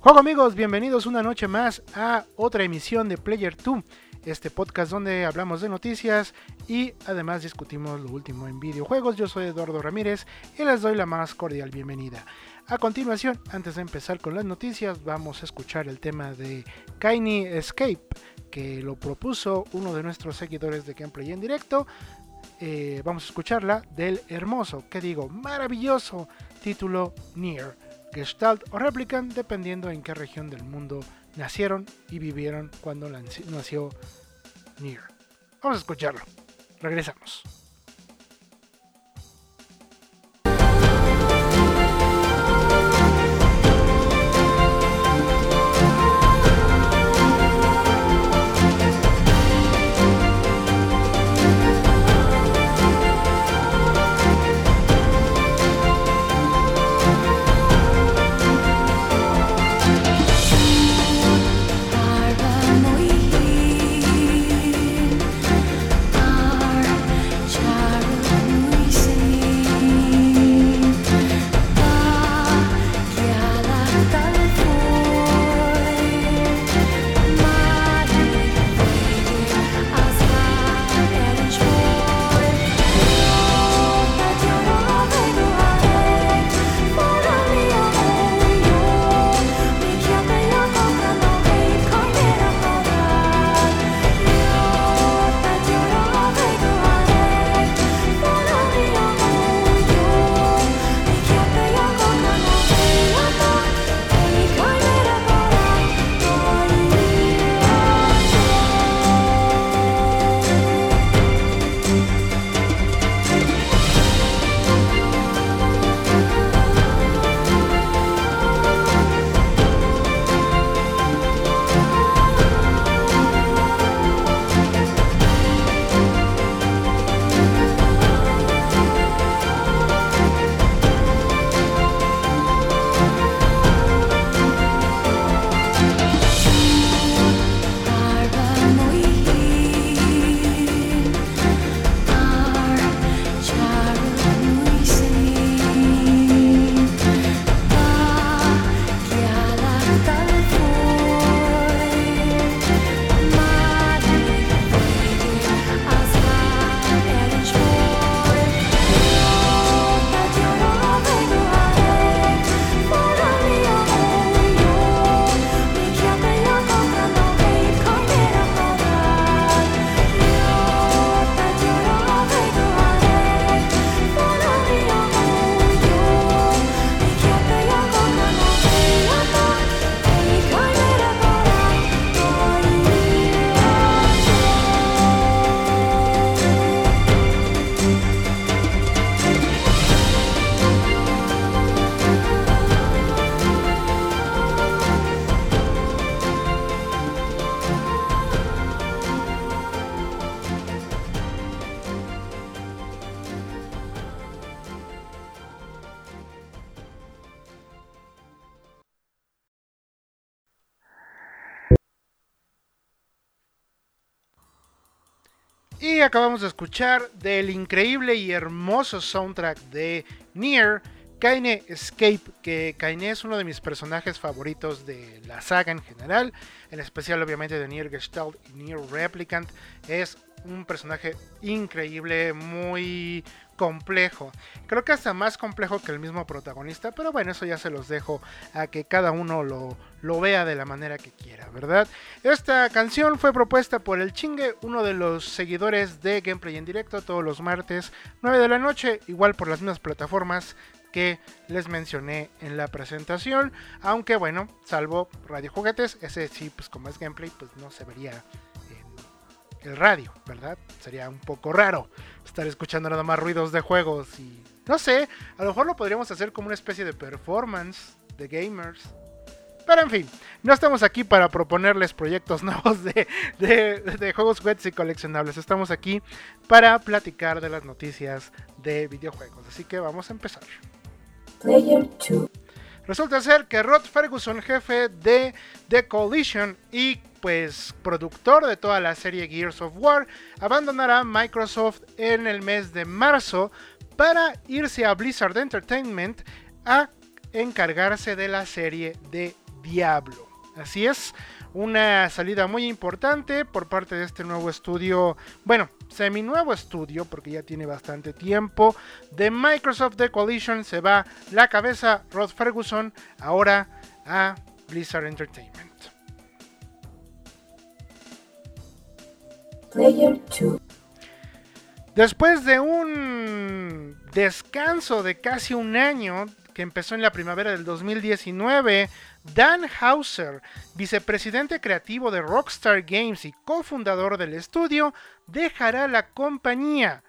Juego amigos, bienvenidos una noche más a otra emisión de Player 2, este podcast donde hablamos de noticias y además discutimos lo último en videojuegos. Yo soy Eduardo Ramírez y les doy la más cordial bienvenida. A continuación, antes de empezar con las noticias, vamos a escuchar el tema de Kaini Escape, que lo propuso uno de nuestros seguidores de Gameplay en directo. Eh, vamos a escucharla del hermoso, que digo, maravilloso título Near. Gestalt o Replicant, dependiendo en qué región del mundo nacieron y vivieron cuando nació Nier. Vamos a escucharlo. Regresamos. Acabamos de escuchar del increíble y hermoso soundtrack de Nier, Kaine Escape, que Kaine es uno de mis personajes favoritos de la saga en general, en especial obviamente de Nier Gestalt y Nier Replicant. Es un personaje increíble, muy complejo. Creo que hasta más complejo que el mismo protagonista, pero bueno, eso ya se los dejo a que cada uno lo, lo vea de la manera que quiera, ¿verdad? Esta canción fue propuesta por el Chingue, uno de los seguidores de Gameplay en directo todos los martes, 9 de la noche, igual por las mismas plataformas que les mencioné en la presentación, aunque bueno, salvo Radio Juguetes, ese sí, pues como es gameplay, pues no se vería el radio, ¿verdad? Sería un poco raro estar escuchando nada más ruidos de juegos y no sé, a lo mejor lo podríamos hacer como una especie de performance de gamers. Pero en fin, no estamos aquí para proponerles proyectos nuevos de, de, juegos webs y coleccionables. Estamos aquí para platicar de las noticias de videojuegos. Así que vamos a empezar. Player 2. Resulta ser que Rod Ferguson, jefe de The Coalition y pues productor de toda la serie Gears of War, abandonará Microsoft en el mes de marzo para irse a Blizzard Entertainment a encargarse de la serie de Diablo. Así es, una salida muy importante por parte de este nuevo estudio, bueno, semi nuevo estudio, porque ya tiene bastante tiempo, de Microsoft The Coalition se va la cabeza Rod Ferguson ahora a Blizzard Entertainment. Después de un descanso de casi un año que empezó en la primavera del 2019, Dan Hauser, vicepresidente creativo de Rockstar Games y cofundador del estudio, dejará la compañía.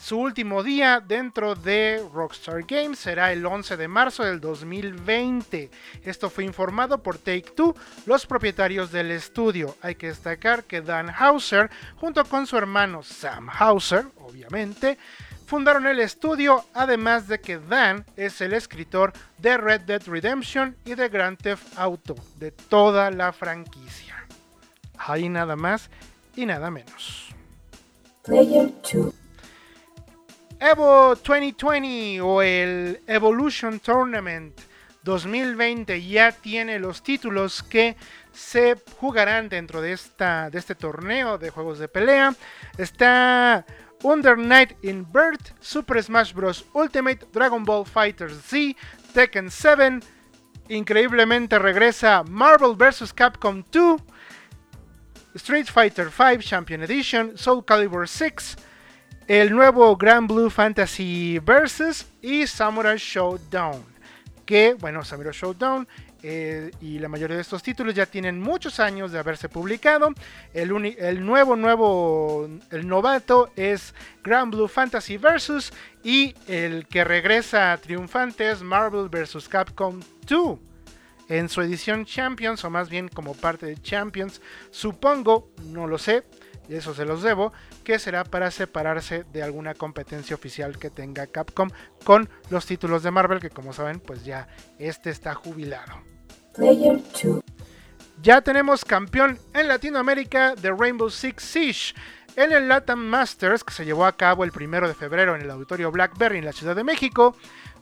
Su último día dentro de Rockstar Games será el 11 de marzo del 2020. Esto fue informado por Take Two, los propietarios del estudio. Hay que destacar que Dan Hauser, junto con su hermano Sam Hauser, obviamente, fundaron el estudio, además de que Dan es el escritor de Red Dead Redemption y de Grand Theft Auto, de toda la franquicia. Ahí nada más y nada menos. Player 2. Evo 2020 o el Evolution Tournament 2020 ya tiene los títulos que se jugarán dentro de, esta, de este torneo de juegos de pelea. Está Under Night in Bird, Super Smash Bros. Ultimate, Dragon Ball Fighter Z, Tekken 7. Increíblemente regresa Marvel vs. Capcom 2, Street Fighter V Champion Edition, Soul Calibur 6, el nuevo Grand Blue Fantasy Versus y Samurai Showdown. Que, bueno, Samurai Showdown eh, y la mayoría de estos títulos ya tienen muchos años de haberse publicado. El, el, nuevo, nuevo, el novato es Grand Blue Fantasy Versus y el que regresa triunfante es Marvel vs. Capcom 2. En su edición Champions, o más bien como parte de Champions, supongo, no lo sé, eso se los debo, que será para separarse de alguna competencia oficial que tenga Capcom con los títulos de Marvel, que como saben, pues ya este está jubilado. Ya tenemos campeón en Latinoamérica de Rainbow Six Siege. En el Latam Masters, que se llevó a cabo el primero de febrero en el auditorio Blackberry en la Ciudad de México,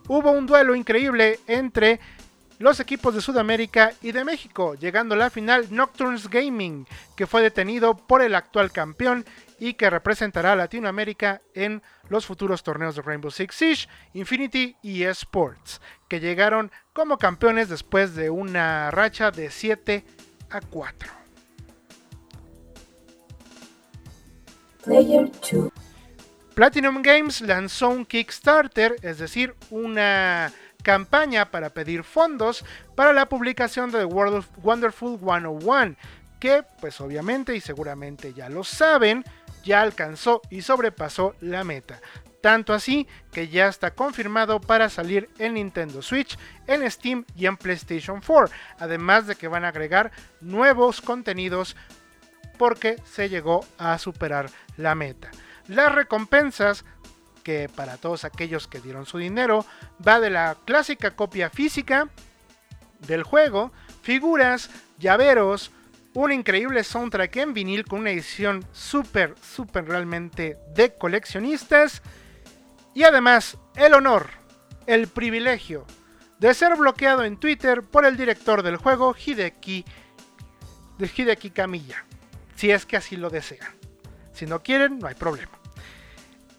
hubo un duelo increíble entre los equipos de Sudamérica y de México, llegando a la final Nocturnes Gaming, que fue detenido por el actual campeón y que representará a Latinoamérica en los futuros torneos de Rainbow Six Siege, Infinity y Esports, que llegaron como campeones después de una racha de 7 a 4. Platinum Games lanzó un Kickstarter, es decir, una campaña para pedir fondos para la publicación de The World of Wonderful 101, que pues obviamente y seguramente ya lo saben, ya alcanzó y sobrepasó la meta. Tanto así que ya está confirmado para salir en Nintendo Switch, en Steam y en PlayStation 4. Además de que van a agregar nuevos contenidos porque se llegó a superar la meta. Las recompensas que para todos aquellos que dieron su dinero va de la clásica copia física del juego, figuras, llaveros, un increíble soundtrack en vinil con una edición súper, súper realmente de coleccionistas. Y además, el honor, el privilegio de ser bloqueado en Twitter por el director del juego, Hideki, de Hideki Kamiya. Si es que así lo desean. Si no quieren, no hay problema.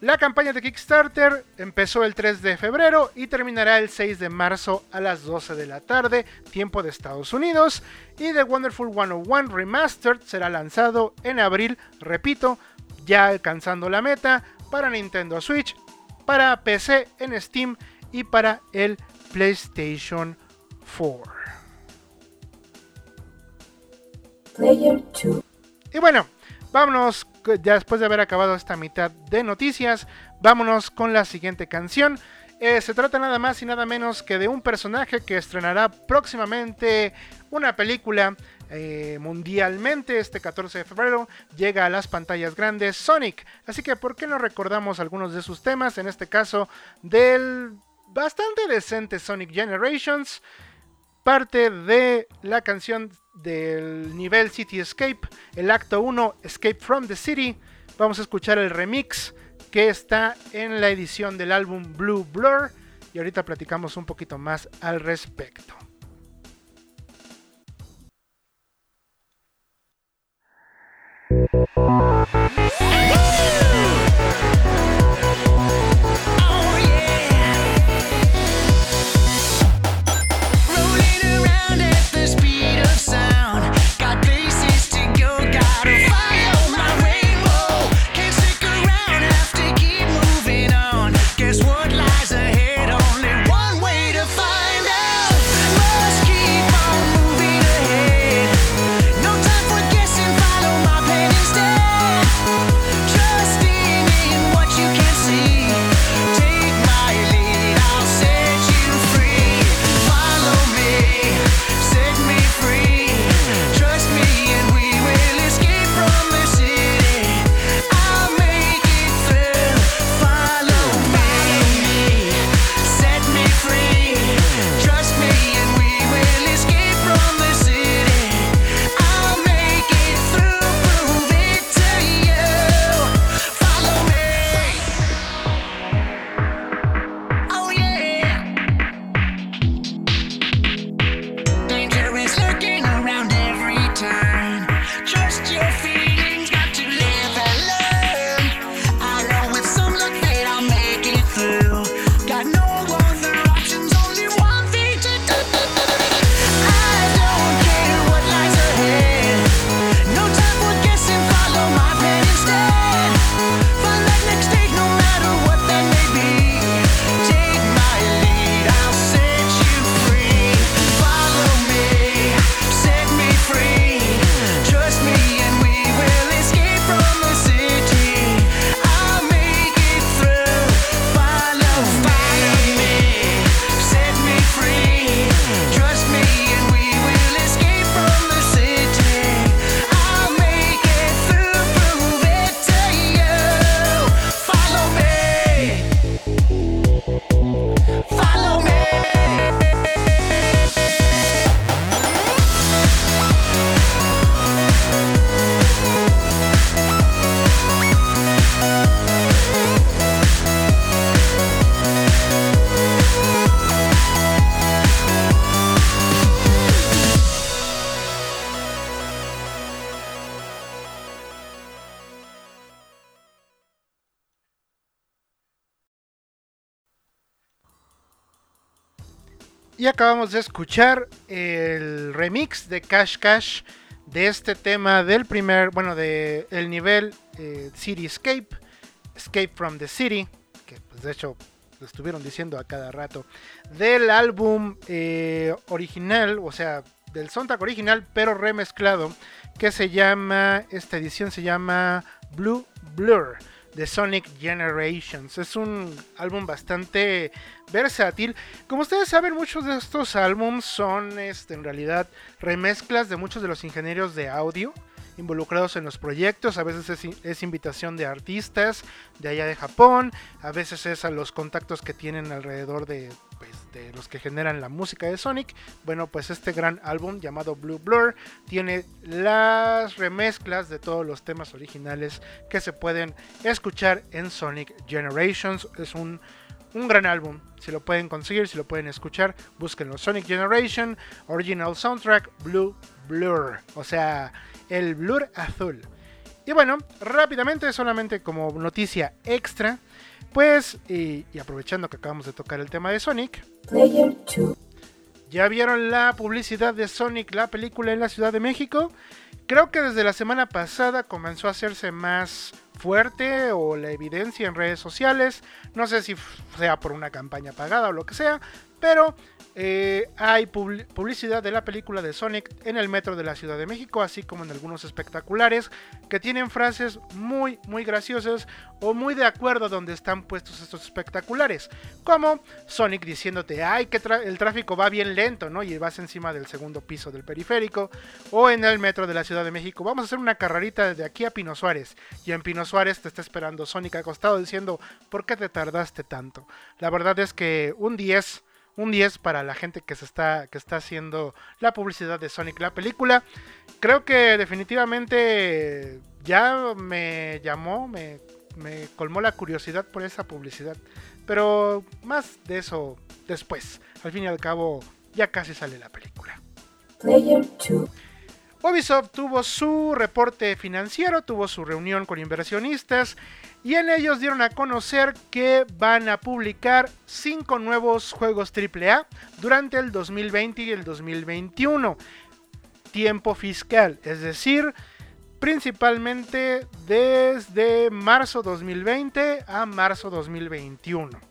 La campaña de Kickstarter empezó el 3 de febrero y terminará el 6 de marzo a las 12 de la tarde, tiempo de Estados Unidos. Y The Wonderful 101 Remastered será lanzado en abril, repito, ya alcanzando la meta para Nintendo Switch, para PC en Steam y para el PlayStation 4. Y bueno, vámonos ya después de haber acabado esta mitad de noticias, vámonos con la siguiente canción. Eh, se trata nada más y nada menos que de un personaje que estrenará próximamente una película eh, mundialmente este 14 de febrero. Llega a las pantallas grandes Sonic. Así que, ¿por qué no recordamos algunos de sus temas? En este caso, del bastante decente Sonic Generations. Parte de la canción del nivel Cityscape, el acto 1, Escape from the City. Vamos a escuchar el remix que está en la edición del álbum Blue Blur y ahorita platicamos un poquito más al respecto. Acabamos de escuchar el remix de Cash Cash de este tema del primer, bueno, de el nivel eh, City Escape, Escape from the City, que pues de hecho lo estuvieron diciendo a cada rato, del álbum eh, original, o sea, del soundtrack original, pero remezclado, que se llama, esta edición se llama Blue Blur de Sonic Generations. Es un álbum bastante versátil. Como ustedes saben, muchos de estos álbumes son este, en realidad remezclas de muchos de los ingenieros de audio involucrados en los proyectos, a veces es, invitación de artistas de allá de Japón, a veces es a los contactos que tienen alrededor de, pues, de los que generan la música de Sonic. Bueno, pues este gran álbum llamado Blue Blur tiene las remezclas de todos los temas originales que se pueden escuchar en Sonic Generations. Es un un gran álbum. Si lo pueden conseguir, si lo pueden escuchar, búsquenlo. Sonic Generation, Original Soundtrack, Blue Blur. O sea, el blur azul. Y bueno, rápidamente, solamente como noticia extra, pues, y, aprovechando que acabamos de tocar el tema de Sonic, ¿ya vieron la publicidad de Sonic, la película en la Ciudad de México? Creo que desde la semana pasada comenzó a hacerse más fuerte o la evidencia en redes sociales. No sé si sea por una campaña pagada o lo que sea, pero eh, hay publicidad de la película de Sonic en el metro de la Ciudad de México, así como en algunos espectaculares que tienen frases muy, muy graciosas o muy de acuerdo donde están puestos estos espectaculares. Como Sonic diciéndote, ay, que el tráfico va bien lento, ¿no? Y vas encima del segundo piso del periférico. O en el metro de la Ciudad de México, vamos a hacer una carrerita desde aquí a Pino Suárez. Y en Pino Suárez te está esperando Sonic acostado diciendo, ¿por qué te tardaste tanto? La verdad es que un 10 un 10 para la gente que se está que está haciendo la publicidad de Sonic la película. Creo que definitivamente ya me llamó, me, me colmó la curiosidad por esa publicidad. Pero más de eso después. Al fin y al cabo ya casi sale la película. Ubisoft tuvo su reporte financiero, tuvo su reunión con inversionistas y en ellos dieron a conocer que van a publicar cinco nuevos juegos AAA durante el 2020 y el 2021. Tiempo fiscal, es decir, principalmente desde marzo 2020 a marzo 2021.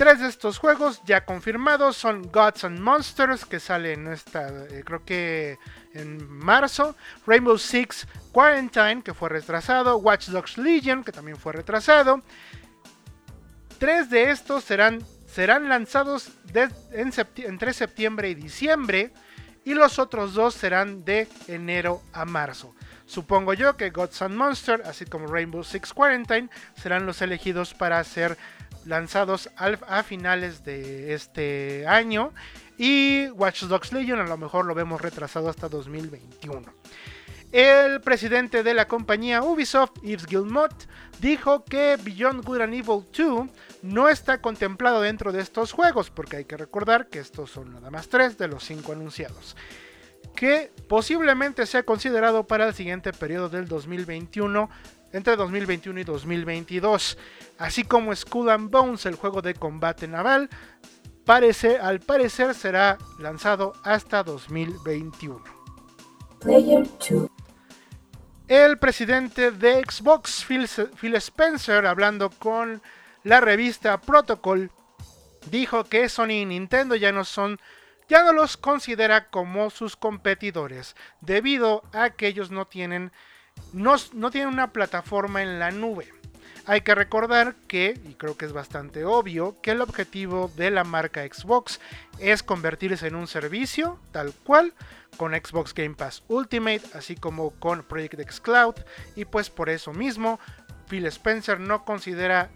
Tres de estos juegos ya confirmados son Gods and Monsters, que sale en esta, eh, creo que en marzo, Rainbow Six Quarantine, que fue retrasado, Watch Dogs Legion, que también fue retrasado. Tres de estos serán, serán lanzados entre septiembre y diciembre, y los otros dos serán de enero a marzo. Supongo yo que Gods and Monsters, así como Rainbow Six Quarantine, serán los elegidos para ser lanzados a finales de este año. Y Watch Dogs Legion a lo mejor lo vemos retrasado hasta 2021. El presidente de la compañía Ubisoft, Yves Guillemot, dijo que Beyond Good and Evil 2 no está contemplado dentro de estos juegos, porque hay que recordar que estos son nada más tres de los cinco anunciados que posiblemente sea considerado para el siguiente periodo del 2021, entre 2021 y 2022, así como Skull and Bones, el juego de combate naval, parece, al parecer será lanzado hasta 2021. El presidente de Xbox, Phil, Phil Spencer, hablando con la revista Protocol, dijo que Sony y Nintendo ya no son ya no los considera como sus competidores, debido a que ellos no tienen, no, tienen una plataforma en la nube. Hay que recordar que, y creo que es bastante obvio, que el objetivo de la marca Xbox es convertirse en un servicio tal cual con Xbox Game Pass Ultimate, así como con Project X Cloud, y pues por eso mismo Phil Spencer no considera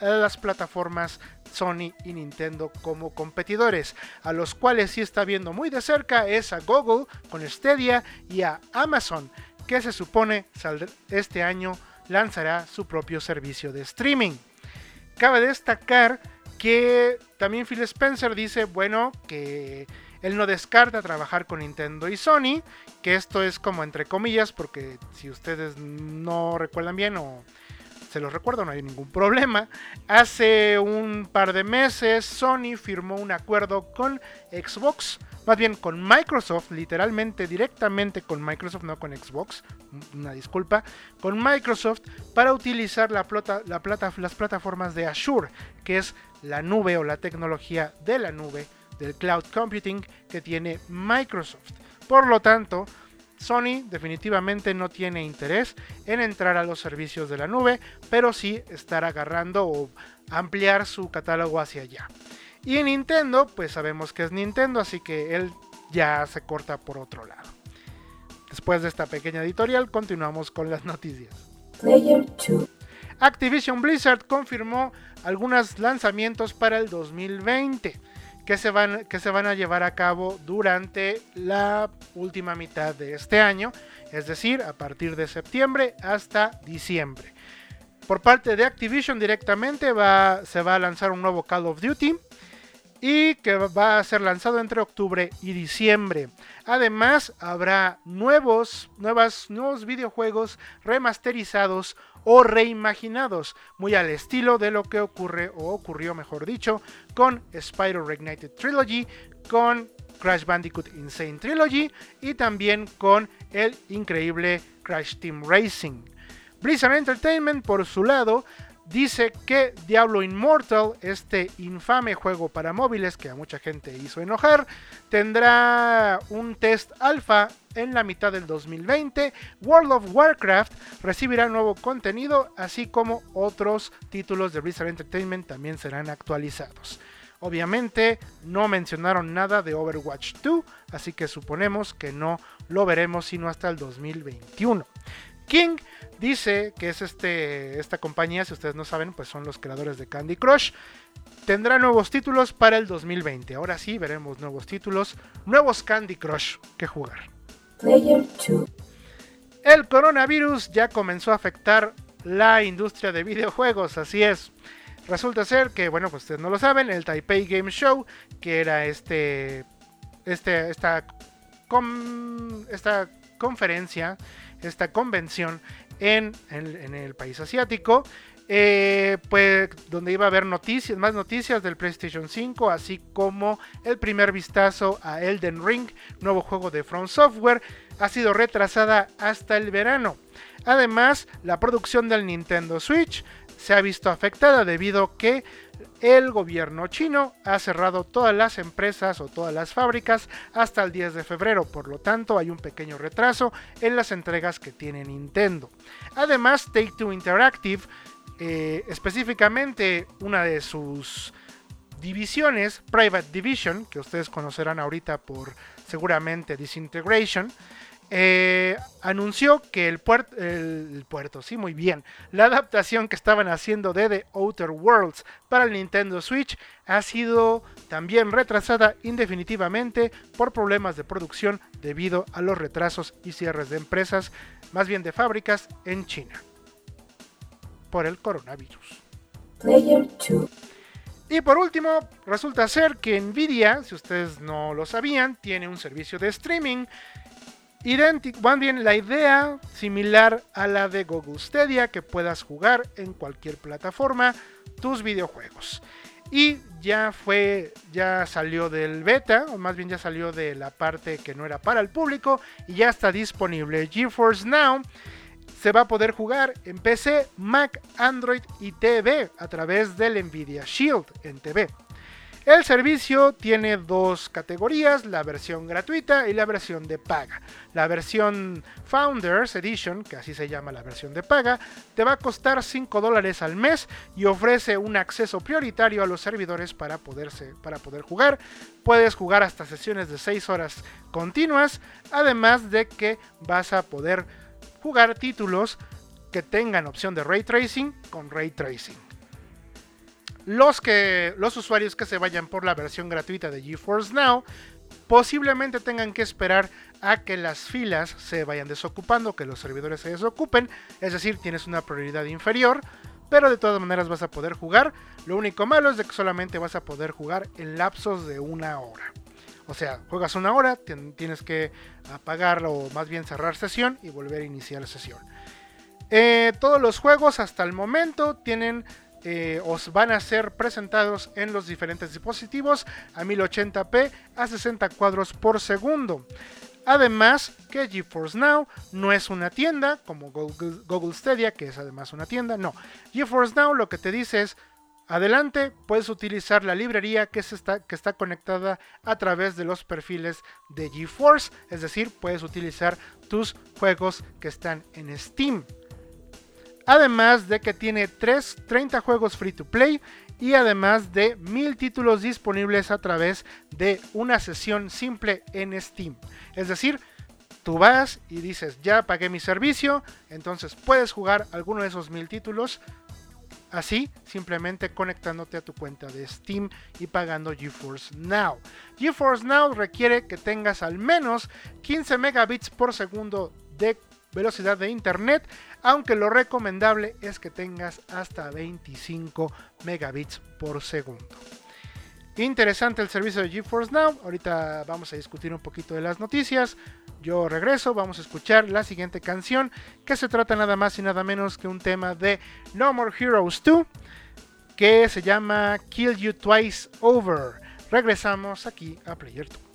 las plataformas Sony y Nintendo como competidores. A los cuales sí está viendo muy de cerca es a Google con Stadia y a Amazon, que se supone este año lanzará su propio servicio de streaming. Cabe destacar que también Phil Spencer dice, bueno, que él no descarta trabajar con Nintendo y Sony, que esto es como entre comillas, porque si ustedes no recuerdan bien o se los recuerdo, no hay ningún problema. Hace un par de meses Sony firmó un acuerdo con Xbox, más bien con Microsoft, literalmente directamente con Microsoft, no con Xbox, una disculpa, con Microsoft para utilizar la la plata, las plataformas de Azure, que es la nube o la tecnología de la nube del cloud computing que tiene Microsoft. Por lo tanto, Sony definitivamente no tiene interés en entrar a los servicios de la nube, pero sí estar agarrando o ampliar su catálogo hacia allá. Y Nintendo, pues sabemos que es Nintendo, así que él ya se corta por otro lado. Después de esta pequeña editorial, continuamos con las noticias. Activision Blizzard confirmó algunos lanzamientos para el 2020 que se, van, que se van a llevar a cabo durante la última mitad de este año, es decir, a partir de septiembre hasta diciembre. Por parte de Activision directamente va, se va a lanzar un nuevo Call of Duty y que va a ser lanzado entre octubre y diciembre. Además, habrá nuevos, nuevas, nuevos videojuegos remasterizados o reimaginados, muy al estilo de lo que ocurre o ocurrió, mejor dicho, con Spyro Reignited Trilogy, con Crash Bandicoot Insane Trilogy y también con el increíble Crash Team Racing. Blizzard Entertainment, por su lado, dice que Diablo Immortal, este infame juego para móviles que a mucha gente hizo enojar, tendrá un test alfa en la mitad del 2020. World of Warcraft recibirá nuevo contenido, así como otros títulos de Blizzard Entertainment también serán actualizados. Obviamente no mencionaron nada de Overwatch 2, así que suponemos que no lo veremos sino hasta el 2021. King dice que es este, esta compañía, si ustedes no saben, pues son los creadores de Candy Crush. Tendrá nuevos títulos para el 2020. Ahora sí veremos nuevos títulos, nuevos Candy Crush que jugar. El coronavirus ya comenzó a afectar la industria de videojuegos, así es. Resulta ser que, bueno, pues ustedes no lo saben, el Taipei Game Show, que era este, este, esta esta conferencia, esta convención en, el país asiático. Eh, pues donde iba a haber noticias, más noticias del PlayStation 5, así como el primer vistazo a Elden Ring, nuevo juego de From Software, ha sido retrasada hasta el verano. Además, la producción del Nintendo Switch se ha visto afectada debido a que el gobierno chino ha cerrado todas las empresas o todas las fábricas hasta el 10 de febrero, por lo tanto hay un pequeño retraso en las entregas que tiene Nintendo. Además, Take Two Interactive, eh, específicamente una de sus divisiones, Private Division, que ustedes conocerán ahorita por seguramente Disintegration, eh, anunció que el, puerto, el puerto, sí, muy bien, la adaptación que estaban haciendo de The Outer Worlds para el Nintendo Switch ha sido también retrasada indefinitivamente por problemas de producción debido a los retrasos y cierres de empresas, más bien de fábricas en China, por el coronavirus. Y por último, resulta ser que Nvidia, si ustedes no lo sabían, tiene un servicio de streaming idéntico, van bien la idea similar a la de Google Stadia, que puedas jugar en cualquier plataforma tus videojuegos. Y ya fue, ya salió del beta, o más bien ya salió de la parte que no era para el público, y ya está disponible. GeForce Now se va a poder jugar en PC, Mac, Android y TV a través del Nvidia Shield en TV. El servicio tiene dos categorías, la versión gratuita y la versión de paga. La versión Founders Edition, que así se llama la versión de paga, te va a costar 5 dólares al mes y ofrece un acceso prioritario a los servidores para, poderse, para poder jugar. Puedes jugar hasta sesiones de 6 horas continuas, además de que vas a poder jugar títulos que tengan opción de ray tracing con ray tracing los, que, los usuarios que se vayan por la versión gratuita de GeForce Now posiblemente tengan que esperar a que las filas se vayan desocupando, que los servidores se desocupen, es decir, tienes una prioridad inferior, pero de todas maneras vas a poder jugar. Lo único malo es de que solamente vas a poder jugar en lapsos de una hora. O sea, juegas una hora, tienes que apagarlo o más bien cerrar sesión y volver a iniciar sesión. Eh, todos los juegos hasta el momento tienen eh, os van a ser presentados en los diferentes dispositivos a 1080p a 60 cuadros por segundo. Además que GeForce Now no es una tienda como Google, Stadia, que es además una tienda. No, GeForce Now lo que te dice es, adelante, puedes utilizar la librería que, está, conectada a través de los perfiles de GeForce. Es decir, puedes utilizar tus juegos que están en Steam. Además de que tiene 3, 30 juegos free to play y además de 1000 títulos disponibles a través de una sesión simple en Steam. Es decir, tú vas y dices, ya pagué mi servicio, entonces puedes jugar alguno de esos 1000 títulos Así, simplemente conectándote a tu cuenta de Steam y pagando GeForce Now. GeForce Now requiere que tengas al menos 15 megabits por segundo de velocidad de internet, aunque lo recomendable es que tengas hasta 25 megabits por segundo. Interesante el servicio de GeForce Now. Ahorita vamos a discutir un poquito de las noticias. Yo regreso, vamos a escuchar la siguiente canción, que se trata nada más y nada menos que un tema de No More Heroes 2, que se llama Kill You Twice Over. Regresamos aquí a Player 2.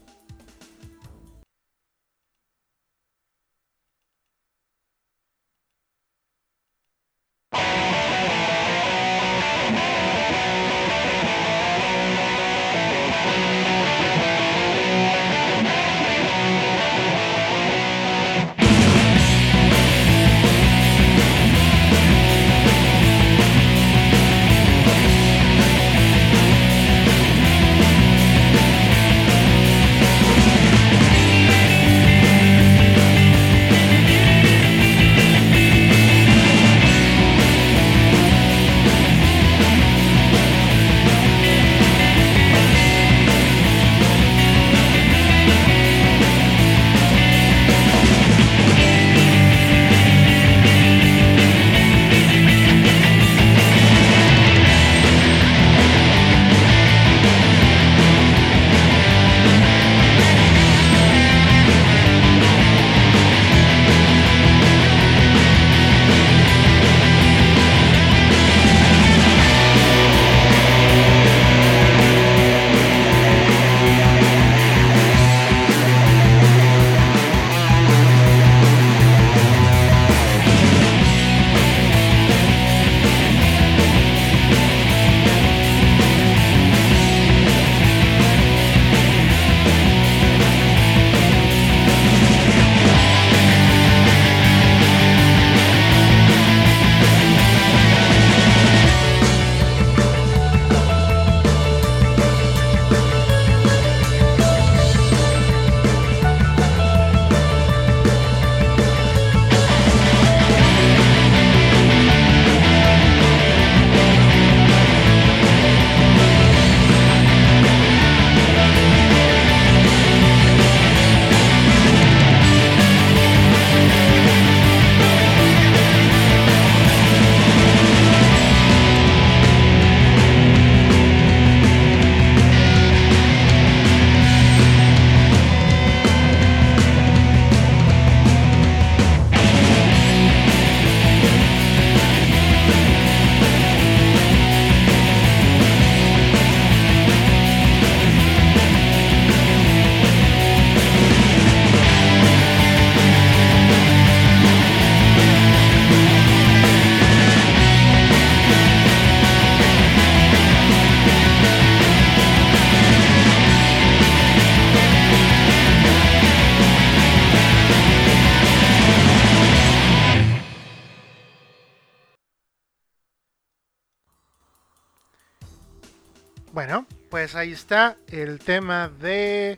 Pues ahí está el tema de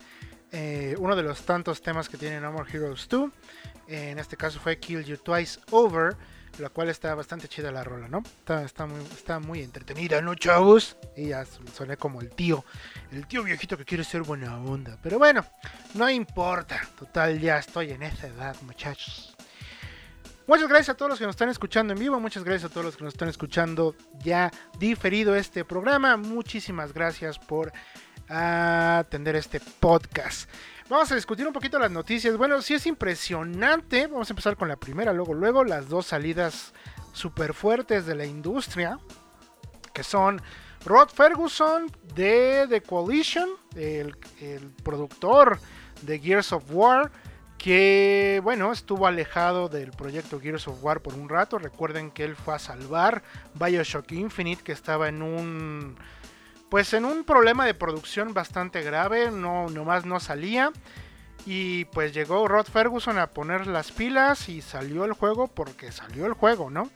eh, uno de los tantos temas que tiene No More Heroes 2. En este caso fue Kill You Twice Over, la cual está bastante chida la rola, ¿no? Está, está, muy, está muy entretenida, ¿no, chavos? Y ya soné como el tío, el tío viejito que quiere ser buena onda. Pero bueno, no importa. Total, ya estoy en esa edad, muchachos. Muchas gracias a todos los que nos están escuchando en vivo, muchas gracias a todos los que nos están escuchando ya diferido este programa. Muchísimas gracias por atender este podcast. Vamos a discutir un poquito las noticias. Bueno, sí es impresionante. Vamos a empezar con la primera, luego, luego las dos salidas súper fuertes de la industria, que son Rod Ferguson de The Coalition, el, el productor de Gears of War que bueno, estuvo alejado del proyecto Gears of War por un rato. Recuerden que él fue a salvar BioShock Infinite, que estaba en un pues en un problema de producción bastante grave, no nomás no salía. Y pues llegó Rod Ferguson a poner las pilas y salió el juego porque salió el juego, ¿no?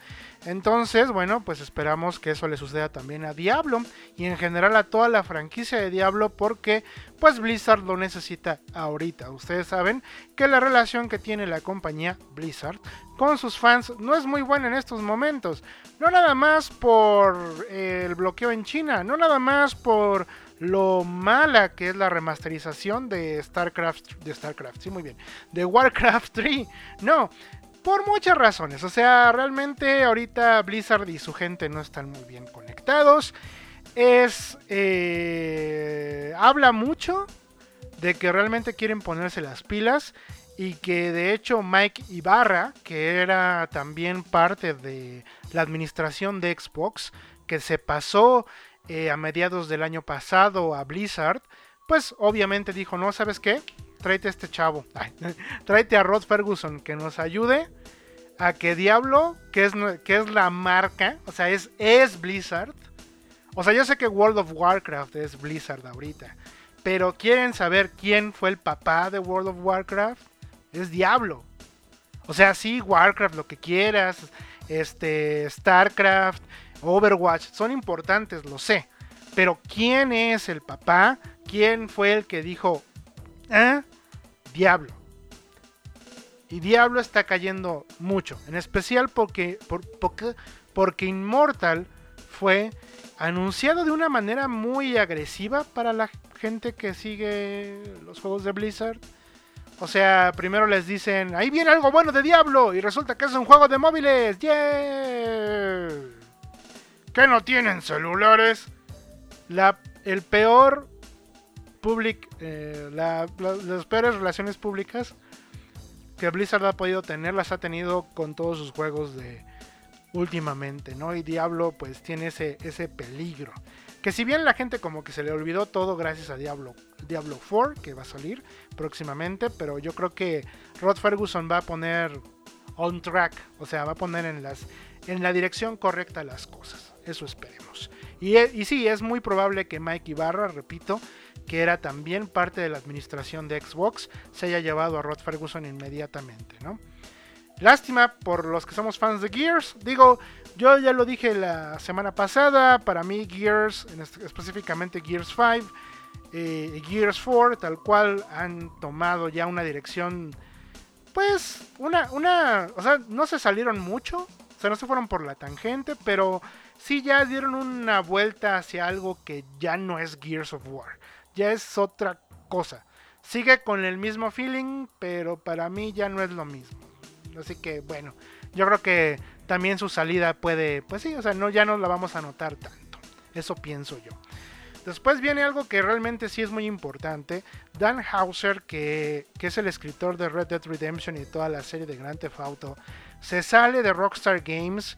Entonces, bueno, pues esperamos que eso le suceda también a Diablo y en general a toda la franquicia de Diablo porque pues Blizzard lo necesita ahorita. Ustedes saben que la relación que tiene la compañía Blizzard con sus fans no es muy buena en estos momentos. No nada más por el bloqueo en China, no nada más por lo mala que es la remasterización de StarCraft, de StarCraft, sí, muy bien, de Warcraft 3. No, por muchas razones. O sea, realmente ahorita Blizzard y su gente no están muy bien conectados. Es. Eh, habla mucho de que realmente quieren ponerse las pilas. Y que de hecho Mike Ibarra, que era también parte de la administración de Xbox, que se pasó eh, a mediados del año pasado a Blizzard, pues obviamente dijo, no, ¿sabes qué? tráete a este chavo, tráete a Rod Ferguson que nos ayude a que Diablo, que es, es la marca, o sea, es, es Blizzard. O sea, yo sé que World of Warcraft es Blizzard ahorita, pero quieren saber quién fue el papá de World of Warcraft, es Diablo. O sea, sí, Warcraft, lo que quieras, este, StarCraft, Overwatch, son importantes, lo sé. Pero ¿quién es el papá? ¿Quién fue el que dijo, ¿eh? Diablo. Y Diablo está cayendo mucho, en especial porque, porque, porque Immortal fue anunciado de una manera muy agresiva para la gente que sigue los juegos de Blizzard. O sea, primero les dicen, ahí viene algo bueno de Diablo y resulta que es un juego de móviles. ¡Yeah! Que no tienen celulares. La, el peor public, eh, las peores relaciones públicas que Blizzard ha podido tener las ha tenido con todos sus juegos de últimamente, ¿no? Y Diablo pues tiene ese, ese peligro. Que si bien la gente como que se le olvidó todo gracias a Diablo, Diablo 4, que va a salir próximamente, pero yo creo que Rod Ferguson va a poner on track, o sea, va a poner en, las, en la dirección correcta las cosas. Eso esperemos. Y, y sí, es muy probable que Mike Ibarra, repito, que era también parte de la administración de Xbox, se haya llevado a Rod Ferguson inmediatamente, ¿no? Lástima por los que somos fans de Gears. Digo, yo ya lo dije la semana pasada, para mí Gears, específicamente Gears 5 eh, Gears 4, tal cual han tomado ya una dirección, pues, una, una, o sea, no se salieron mucho, sea, no se fueron por la tangente, pero sí ya dieron una vuelta hacia algo que ya no es Gears of War ya es otra cosa. Sigue con el mismo feeling, pero para mí ya no es lo mismo. Así que bueno, yo creo que también su salida puede, pues sí, o sea, no, ya no la vamos a notar tanto. Eso pienso yo. Después viene algo que realmente sí es muy importante. Dan Hauser, que, que, es el escritor de Red Dead Redemption y toda la serie de Grand Theft Auto, se sale de Rockstar Games.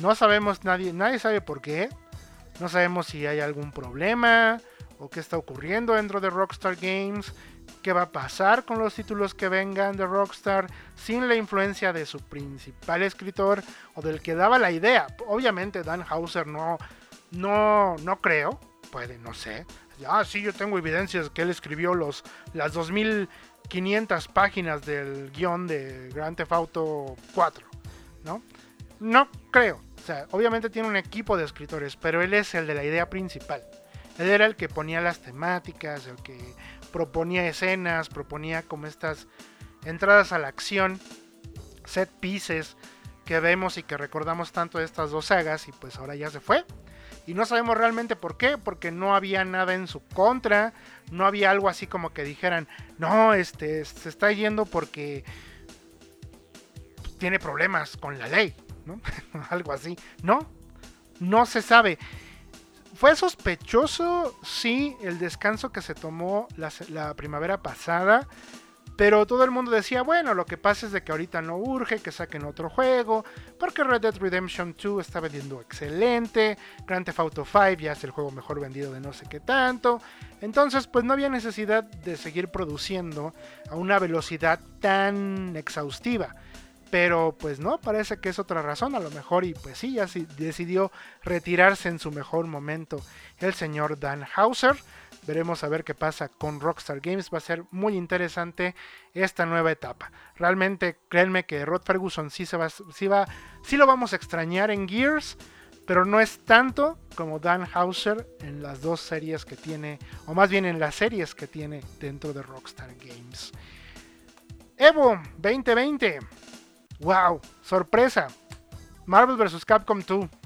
No sabemos, nadie, nadie sabe por qué. No sabemos si hay algún problema o qué está ocurriendo dentro de Rockstar Games, qué va a pasar con los títulos que vengan de Rockstar sin la influencia de su principal escritor o del que daba la idea. Obviamente Dan Hauser no, no, no creo, puede, no sé. Ah, sí, yo tengo evidencias que él escribió los, las 2500 páginas del guion de Grand Theft Auto 4, ¿no? No creo. O sea, obviamente tiene un equipo de escritores, pero él es el de la idea principal. Él era el que ponía las temáticas, el que proponía escenas, proponía como estas entradas a la acción, set pieces que vemos y que recordamos tanto de estas dos sagas y pues ahora ya se fue. Y no sabemos realmente por qué, porque no había nada en su contra, no había algo así como que dijeran, no, este, se está yendo porque tiene problemas con la ley, ¿no? algo así. No, no se sabe. Fue sospechoso, sí, el descanso que se tomó la, primavera pasada. Pero todo el mundo decía, bueno, lo que pasa es de que ahorita no urge que saquen otro juego, porque Red Dead Redemption 2 está vendiendo excelente, Grand Theft Auto 5 ya es el juego mejor vendido de no sé qué tanto, entonces pues no había necesidad de seguir produciendo a una velocidad tan exhaustiva. Pero pues no, parece que es otra razón a lo mejor y pues sí, ya decidió retirarse en su mejor momento el señor Dan Hauser. Veremos a ver qué pasa con Rockstar Games. Va a ser muy interesante esta nueva etapa. Realmente créanme que Rod Ferguson sí, se va, sí, va, sí lo vamos a extrañar en Gears. Pero no es tanto como Dan Hauser en las dos series que tiene, o más bien en las series que tiene dentro de Rockstar Games. Evo 2020 ¡Wow! ¡Sorpresa! Marvel vs. Capcom 2.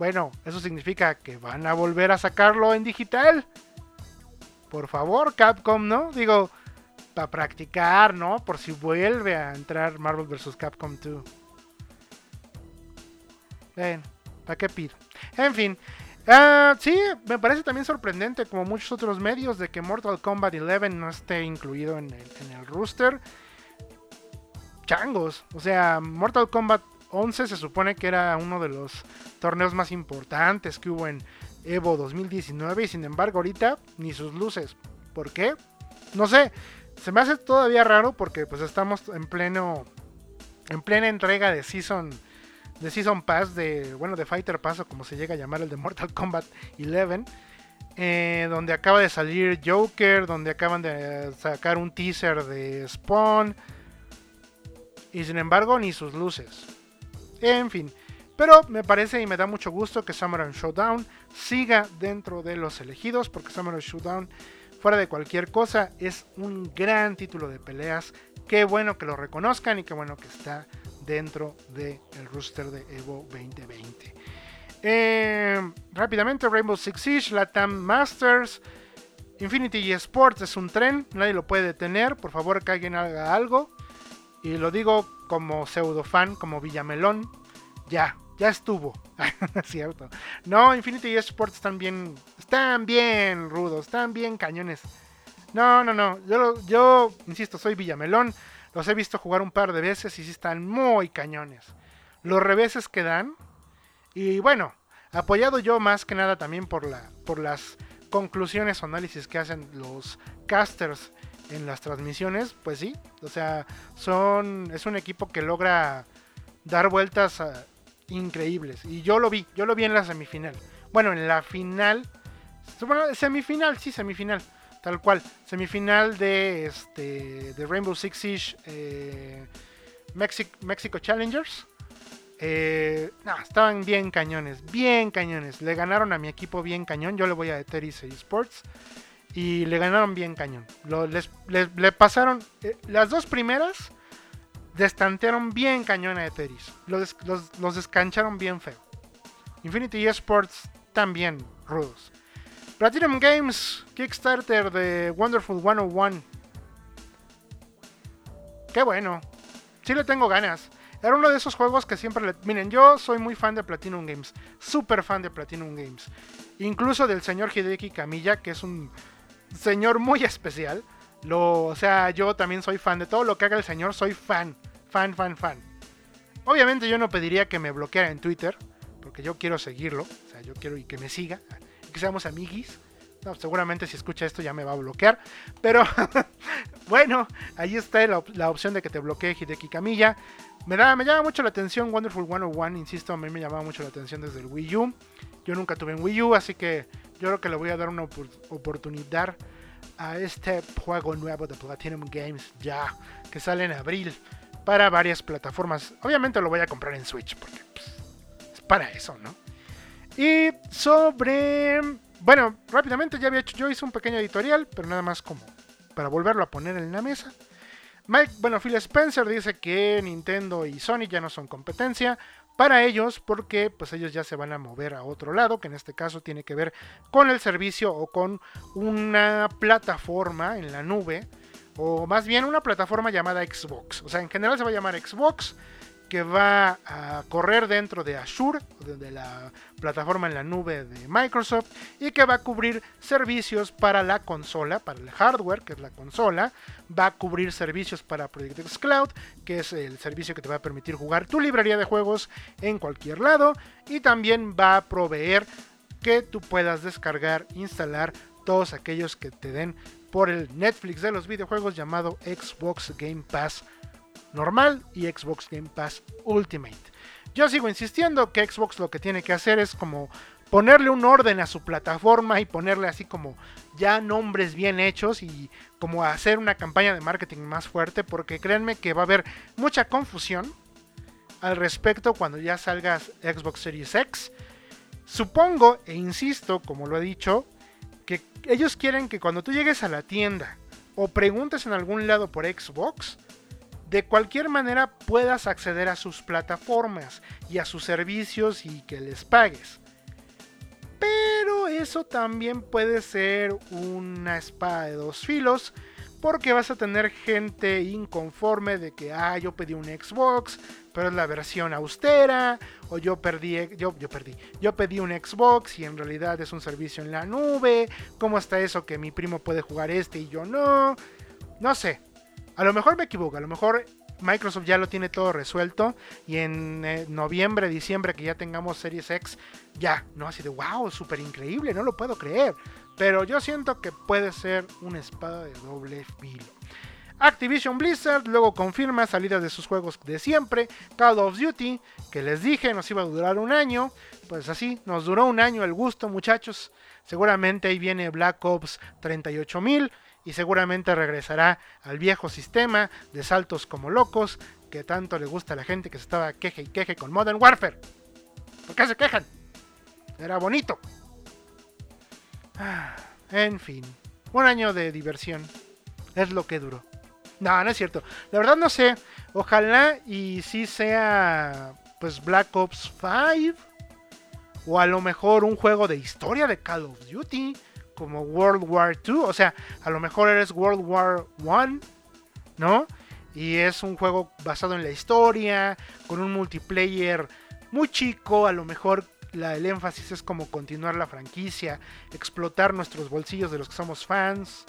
Bueno, eso significa que van a volver a sacarlo en digital. Por favor, Capcom, ¿no? Digo, para practicar, ¿no? Por si vuelve a entrar Marvel vs. Capcom 2. Ven, ¿para qué pido? En fin. Uh, sí, me parece también sorprendente, como muchos otros medios, de que Mortal Kombat 11 no esté incluido en el, en el rooster changos. O sea, Mortal Kombat 11 se supone que era uno de los torneos más importantes que hubo en Evo 2019 y sin embargo ahorita ni sus luces. ¿Por qué? No sé. Se me hace todavía raro porque pues estamos en pleno en plena entrega de Season de Season Pass de bueno de Fighter Pass o como se llega a llamar el de Mortal Kombat 11. Eh, donde acaba de salir Joker, donde acaban de sacar un teaser de Spawn, y sin embargo ni sus luces. En fin, pero me parece y me da mucho gusto que Samurai Showdown siga dentro de los elegidos, porque Samurai Showdown, fuera de cualquier cosa, es un gran título de peleas. Qué bueno que lo reconozcan y qué bueno que está dentro del rooster de Evo 2020. Eh, rápidamente, Rainbow Six Siege, Latam Masters, Infinity Esports es un tren, nadie lo puede detener. Por favor, que alguien haga algo. Y lo digo como pseudo fan, como Villamelón. Ya, ya estuvo. cierto. No, Infinity Esports están bien. Están bien rudos, están bien cañones. No, no, no. Yo, yo insisto, soy Villamelón. Los he visto jugar un par de veces y sí están muy cañones. Los reveses que dan. Y bueno, apoyado yo más que nada también por, la, por las conclusiones o análisis que hacen los casters en las transmisiones, pues sí, o sea, son es un equipo que logra dar vueltas ah, increíbles y yo lo vi, yo lo vi en la semifinal. Bueno, en la final, bueno, semifinal, sí, semifinal, tal cual, semifinal de este de Rainbow Six Siege eh, Mexico, Challengers. Eh, estaban bien cañones, bien cañones. Le ganaron a mi equipo bien cañón. Yo le voy a Eteris Esports y le ganaron bien cañón. les, le pasaron eh, las dos primeras, destantearon bien cañón a Eteris. Los, los, descancharon bien feo. Infinity Esports también rudos. Platinum Games, Kickstarter de Wonderful 101. Qué bueno. Sí le tengo ganas. Era uno de esos juegos que siempre le... Miren, yo soy muy fan de Platinum Games. Súper fan de Platinum Games. Incluso del señor Hideki Kamiya, que es un señor muy especial. Lo, o sea, yo también soy fan de todo lo que haga el señor, soy fan, fan, fan, fan. Obviamente yo no pediría que me bloqueara en Twitter, porque yo quiero seguirlo, o sea, yo quiero y que me siga, que seamos amiguis. No, seguramente si escucha esto ya me va a bloquear. Pero bueno, ahí está la, opción de que te bloquee Hideki Camilla. Me, da, me llama mucho la atención Wonderful 101, insisto, a mí me llamaba mucho la atención desde el Wii U. Yo nunca tuve un Wii U, así que yo creo que le voy a dar una oportunidad a este juego nuevo de Platinum Games ya, que sale en abril para varias plataformas. Obviamente lo voy a comprar en Switch, porque pues, es para eso, ¿no? Y sobre bueno, rápidamente ya había hecho, yo hice un pequeño editorial, pero nada más como para volverlo a poner en la mesa. Mike, bueno, Phil Spencer dice que Nintendo y Sony ya no son competencia para ellos porque pues ellos ya se van a mover a otro lado, que en este caso tiene que ver con el servicio o con una plataforma en la nube o más bien una plataforma llamada Xbox. O sea, en general se va a llamar Xbox que va a correr dentro de Azure, de la plataforma en la nube de Microsoft, y que va a cubrir servicios para la consola, para el hardware, que es la consola, va a cubrir servicios para Project X Cloud, que es el servicio que te va a permitir jugar tu librería de juegos en cualquier lado, y también va a proveer que tú puedas descargar, instalar todos aquellos que te den por el Netflix de los videojuegos llamado Xbox Game Pass normal y Xbox Game Pass Ultimate. Yo sigo insistiendo que Xbox lo que tiene que hacer es como ponerle un orden a su plataforma y ponerle así como ya nombres bien hechos y como hacer una campaña de marketing más fuerte porque créanme que va a haber mucha confusión al respecto cuando ya salga Xbox Series X. Supongo e insisto, como lo he dicho, que ellos quieren que cuando tú llegues a la tienda o preguntes en algún lado por Xbox, de cualquier manera puedas acceder a sus plataformas y a sus servicios y que les pagues. Pero eso también puede ser una espada de dos filos porque vas a tener gente inconforme de que, ah, yo pedí un Xbox, pero es la versión austera, o yo perdí, yo, yo perdí, yo pedí un Xbox y en realidad es un servicio en la nube, ¿cómo está eso que mi primo puede jugar este y yo no? No sé, a lo mejor me equivoco, a lo mejor Microsoft ya lo tiene todo resuelto y en eh, noviembre, diciembre que ya tengamos Series X, ya, ¿no? Así de, wow, súper increíble, no lo puedo creer. Pero yo siento que puede ser una espada de doble filo. Activision Blizzard luego confirma salidas de sus juegos de siempre, Call of Duty, que les dije nos iba a durar un año, pues así, nos duró un año el gusto muchachos, seguramente ahí viene Black Ops 38000 y seguramente regresará al viejo sistema de saltos como locos que tanto le gusta a la gente que se estaba queje y queje con Modern Warfare. ¿Por qué se quejan? Era bonito. Ah, en fin, un año de diversión es lo que duró. No, no es cierto. La verdad no sé. Ojalá y si sea pues Black Ops 5 o a lo mejor un juego de historia de Call of Duty como World War II. O sea, a lo mejor eres World War I, ¿no? Y es un juego basado en la historia, con un multiplayer muy chico, a lo mejor la, el énfasis es como continuar la franquicia, explotar nuestros bolsillos de los que somos fans.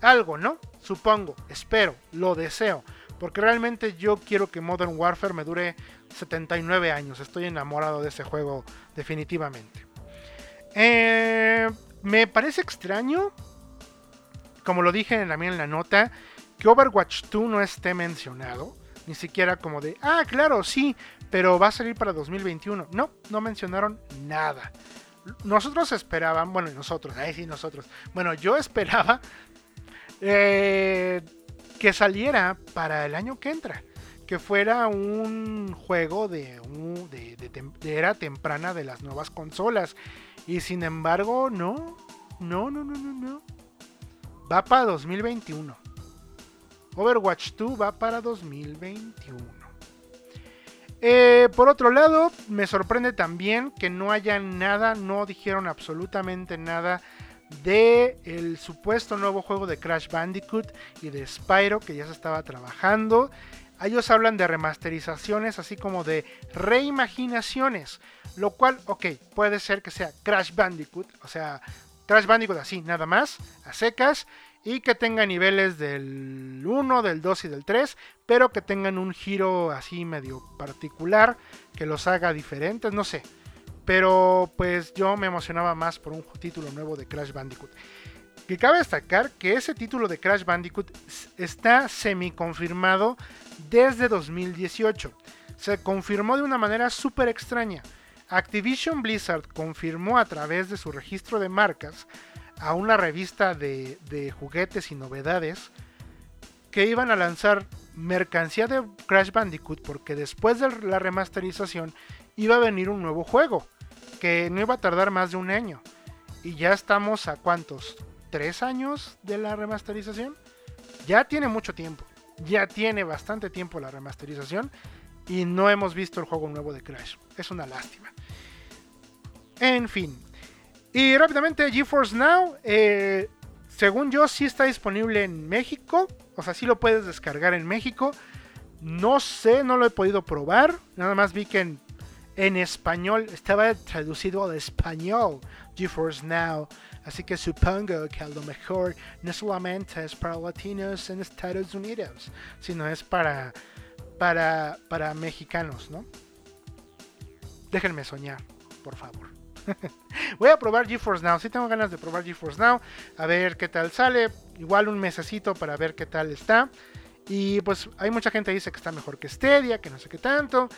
Algo, ¿no? Supongo, espero, lo deseo. Porque realmente yo quiero que Modern Warfare me dure 79 años. Estoy enamorado de ese juego definitivamente. Eh, me parece extraño, como lo dije también en la nota, que Overwatch 2 no esté mencionado. Ni siquiera como de, ah, claro, sí, pero va a salir para 2021. No, no mencionaron nada. Nosotros esperaban, bueno, nosotros, ahí sí, nosotros. Bueno, yo esperaba eh, que saliera para el año que entra. Que fuera un juego de, de era temprana de las nuevas consolas. Y sin embargo, no. No, no, no, no, no. Va para 2021. Overwatch 2 va para 2021. Eh, por otro lado, me sorprende también que no haya nada, no dijeron absolutamente nada de el supuesto nuevo juego de Crash Bandicoot y de Spyro que ya se estaba trabajando. Ellos hablan de remasterizaciones, así como de reimaginaciones. Lo cual, ok, puede ser que sea Crash Bandicoot, o sea, Crash Bandicoot así, nada más, a secas, y que tenga niveles del 1, del 2 y del 3, pero que tengan un giro así medio particular, que los haga diferentes, no sé. Pero pues yo me emocionaba más por un título nuevo de Crash Bandicoot. Que cabe destacar que ese título de Crash Bandicoot está semi confirmado desde 2018. Se confirmó de una manera súper extraña. Activision Blizzard confirmó a través de su registro de marcas a una revista de, juguetes y novedades que iban a lanzar mercancía de Crash Bandicoot porque después de la remasterización iba a venir un nuevo juego que no iba a tardar más de un año. y ya estamos a cuántos, tres años de la remasterización. Ya tiene mucho tiempo, ya tiene bastante tiempo la remasterización y no hemos visto el juego nuevo de Crash. Es una lástima. En fin. Y rápidamente, GeForce Now, eh, según yo, sí está disponible en México. O sea, sí lo puedes descargar en México. No sé, no lo he podido probar. Nada más vi que en, en español estaba traducido al español GeForce Now. Así que supongo que a lo mejor no solamente es para latinos en Estados Unidos, sino es para, para, para mexicanos, ¿no? Déjenme soñar, por favor. Voy a probar GeForce Now. Si tengo ganas de probar GeForce Now. A ver qué tal sale. Igual un mesecito para ver qué tal está. Y pues hay mucha gente que dice que está mejor que Stadia, que no sé qué tanto.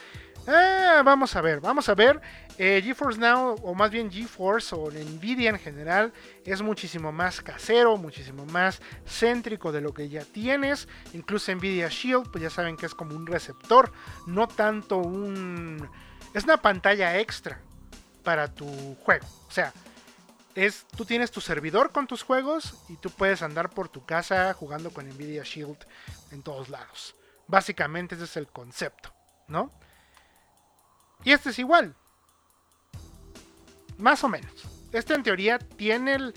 Ah, vamos a ver, vamos a ver. Eh, GeForce Now, o más bien GeForce o Nvidia en general, es muchísimo más casero, muchísimo más céntrico de lo que ya tienes. Incluso Nvidia Shield, pues ya saben que es como un receptor, no tanto un... Es una pantalla extra para tu juego. O sea, es, tú tienes tu servidor con tus juegos y tú puedes andar por tu casa jugando con Nvidia Shield en todos lados. Básicamente ese es el concepto, ¿no? Y este es igual. Más o menos. Este en teoría tiene el...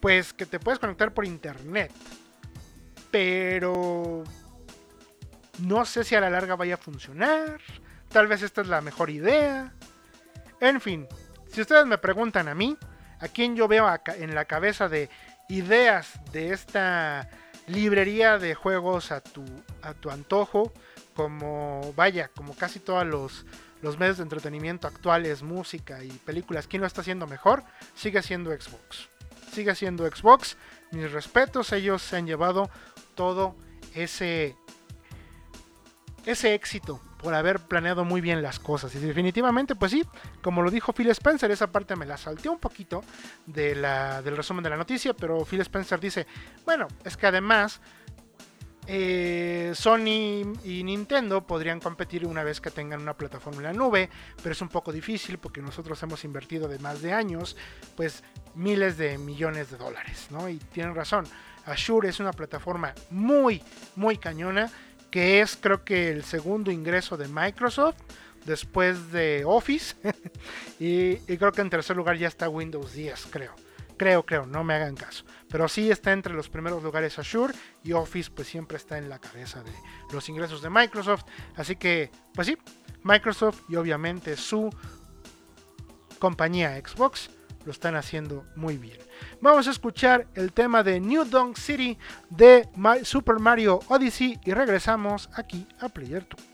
Pues que te puedes conectar por internet. Pero... No sé si a la larga vaya a funcionar. Tal vez esta es la mejor idea. En fin, si ustedes me preguntan a mí, a quién yo veo en la cabeza de ideas de esta librería de juegos a tu, a tu antojo, como vaya, como casi todos los, los medios de entretenimiento actuales, música y películas, ¿quién lo está haciendo mejor? Sigue siendo Xbox. Sigue siendo Xbox. Mis respetos, ellos se han llevado todo ese, ese éxito por haber planeado muy bien las cosas. Y definitivamente, pues sí, como lo dijo Phil Spencer, esa parte me la salté un poquito de la, del resumen de la noticia, pero Phil Spencer dice, bueno, es que además eh, Sony y Nintendo podrían competir una vez que tengan una plataforma en la nube, pero es un poco difícil porque nosotros hemos invertido de más de años, pues miles de millones de dólares, ¿no? Y tienen razón, Azure es una plataforma muy, muy cañona que es creo que el segundo ingreso de Microsoft después de Office y, creo que en tercer lugar ya está Windows 10, creo. Creo, creo, no me hagan caso. Pero sí está entre los primeros lugares Azure y Office pues siempre está en la cabeza de los ingresos de Microsoft. Así que, pues sí, Microsoft y obviamente su compañía Xbox lo están haciendo muy bien. Vamos a escuchar el tema de New Donk City de Super Mario Odyssey y regresamos aquí a Player 2.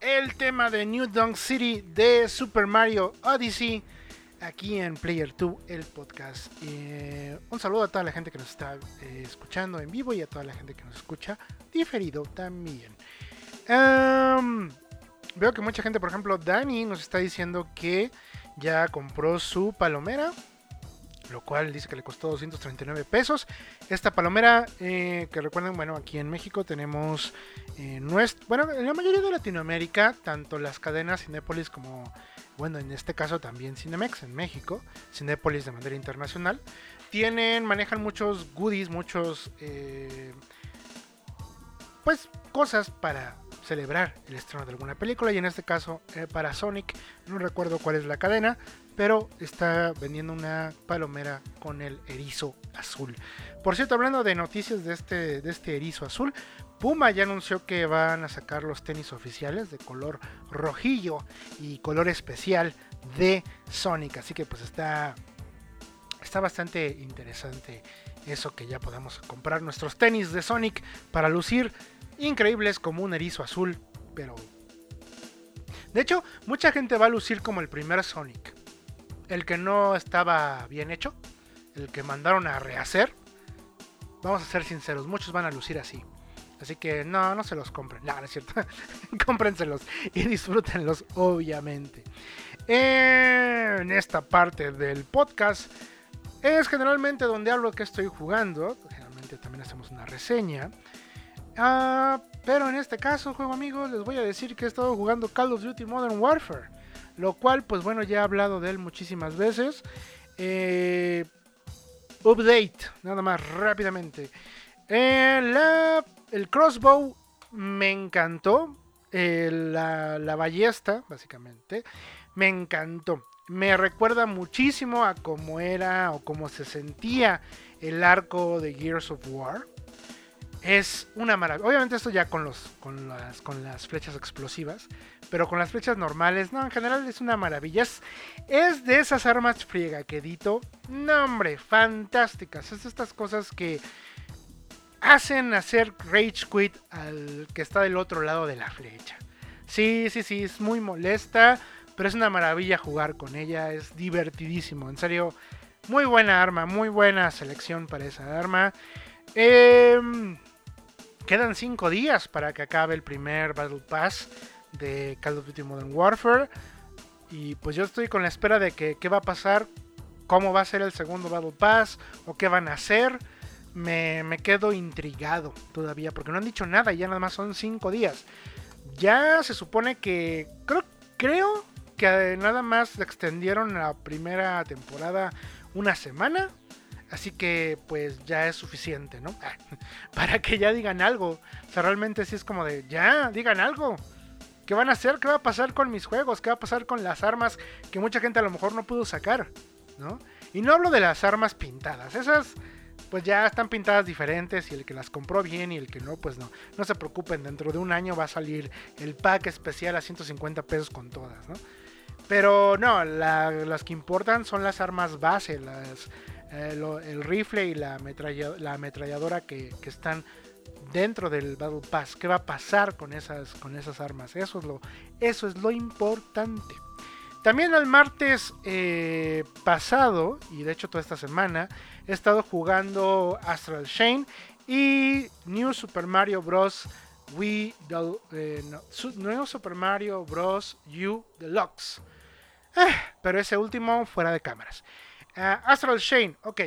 El tema de New Dunk City de Super Mario Odyssey aquí en Player 2, el podcast. Eh, un saludo a toda la gente que nos está eh, escuchando en vivo y a toda la gente que nos escucha diferido también. veo que mucha gente, por ejemplo, Dani nos está diciendo que ya compró su palomera lo cual dice que le costó 239 pesos. Esta palomera, eh, que recuerden, bueno, aquí en México tenemos, eh, nuestro, bueno, en la mayoría de Latinoamérica, tanto las cadenas Cinépolis como, bueno, en este caso también Cinemex en México, Cinépolis de manera internacional, tienen, manejan muchos goodies, muchos, eh, pues, cosas para celebrar el estreno de alguna película y en este caso para Sonic, no recuerdo cuál es la cadena, pero está vendiendo una palomera con el erizo azul. Por cierto, hablando de noticias de este, de este erizo azul, Puma ya anunció que van a sacar los tenis oficiales de color rojillo y color especial de Sonic. Así que pues está, está bastante interesante eso que ya podamos comprar nuestros tenis de Sonic para lucir increíbles como un erizo azul. Pero... De hecho, mucha gente va a lucir como el primer Sonic el que no estaba bien hecho, el que mandaron a rehacer. Vamos a ser sinceros, muchos van a lucir así. Así que no, no se los compren. No, no es cierto. Cómprenselos y disfrútenlos, obviamente. En esta parte del podcast es generalmente donde hablo que estoy jugando. Generalmente también hacemos una reseña. Ah, pero en este caso, juego amigos, les voy a decir que he estado jugando Call of Duty Modern Warfare. Lo cual, pues bueno, ya he hablado de él muchísimas veces. Eh, update, nada más rápidamente. Eh, el crossbow me encantó. Eh, la, la ballesta, básicamente, me encantó. Me recuerda muchísimo a cómo era o cómo se sentía el arco de Gears of War. Es una maravilla. Obviamente esto ya con, los, con, las, con las flechas explosivas. Pero con las flechas normales, no, en general es una maravilla. Es, de esas armas friega quedito. No, hombre, fantásticas. Es de estas cosas que hacen hacer Rage Quit al que está del otro lado de la flecha. Sí, sí, sí, es muy molesta. Pero es una maravilla jugar con ella. Es divertidísimo. En serio, muy buena arma. Muy buena selección para esa arma. Eh, Quedan 5 días para que acabe el primer Battle Pass de Call of Duty Modern Warfare. Y pues yo estoy con la espera de que qué va a pasar, cómo va a ser el segundo Battle Pass o qué van a hacer. Me, quedo intrigado todavía porque no han dicho nada y ya nada más son 5 días. Ya se supone que creo, creo que nada más extendieron la primera temporada una semana Así que pues ya es suficiente, ¿no? Para que ya digan algo. O sea, realmente sí es como de, ya, digan algo. ¿Qué van a hacer? ¿Qué va a pasar con mis juegos? ¿Qué va a pasar con las armas que mucha gente a lo mejor no pudo sacar? ¿No? Y no hablo de las armas pintadas. Esas pues ya están pintadas diferentes y el que las compró bien y el que no, pues no. No se preocupen, dentro de un año va a salir el pack especial a 150 pesos con todas, ¿no? Pero no, las que importan son las armas base, las eh, el rifle y la, ametralladora que, están dentro del Battle Pass. ¿Qué va a pasar con esas, con esas armas? Eso es, lo, eso es lo importante. También el martes eh, pasado, y de hecho toda esta semana, he estado jugando Astral Chain y New Super Mario Bros. Wii, eh, New Super Mario Bros. U Deluxe. pero ese último fuera de cámaras. Ah, Astral Chain, ok.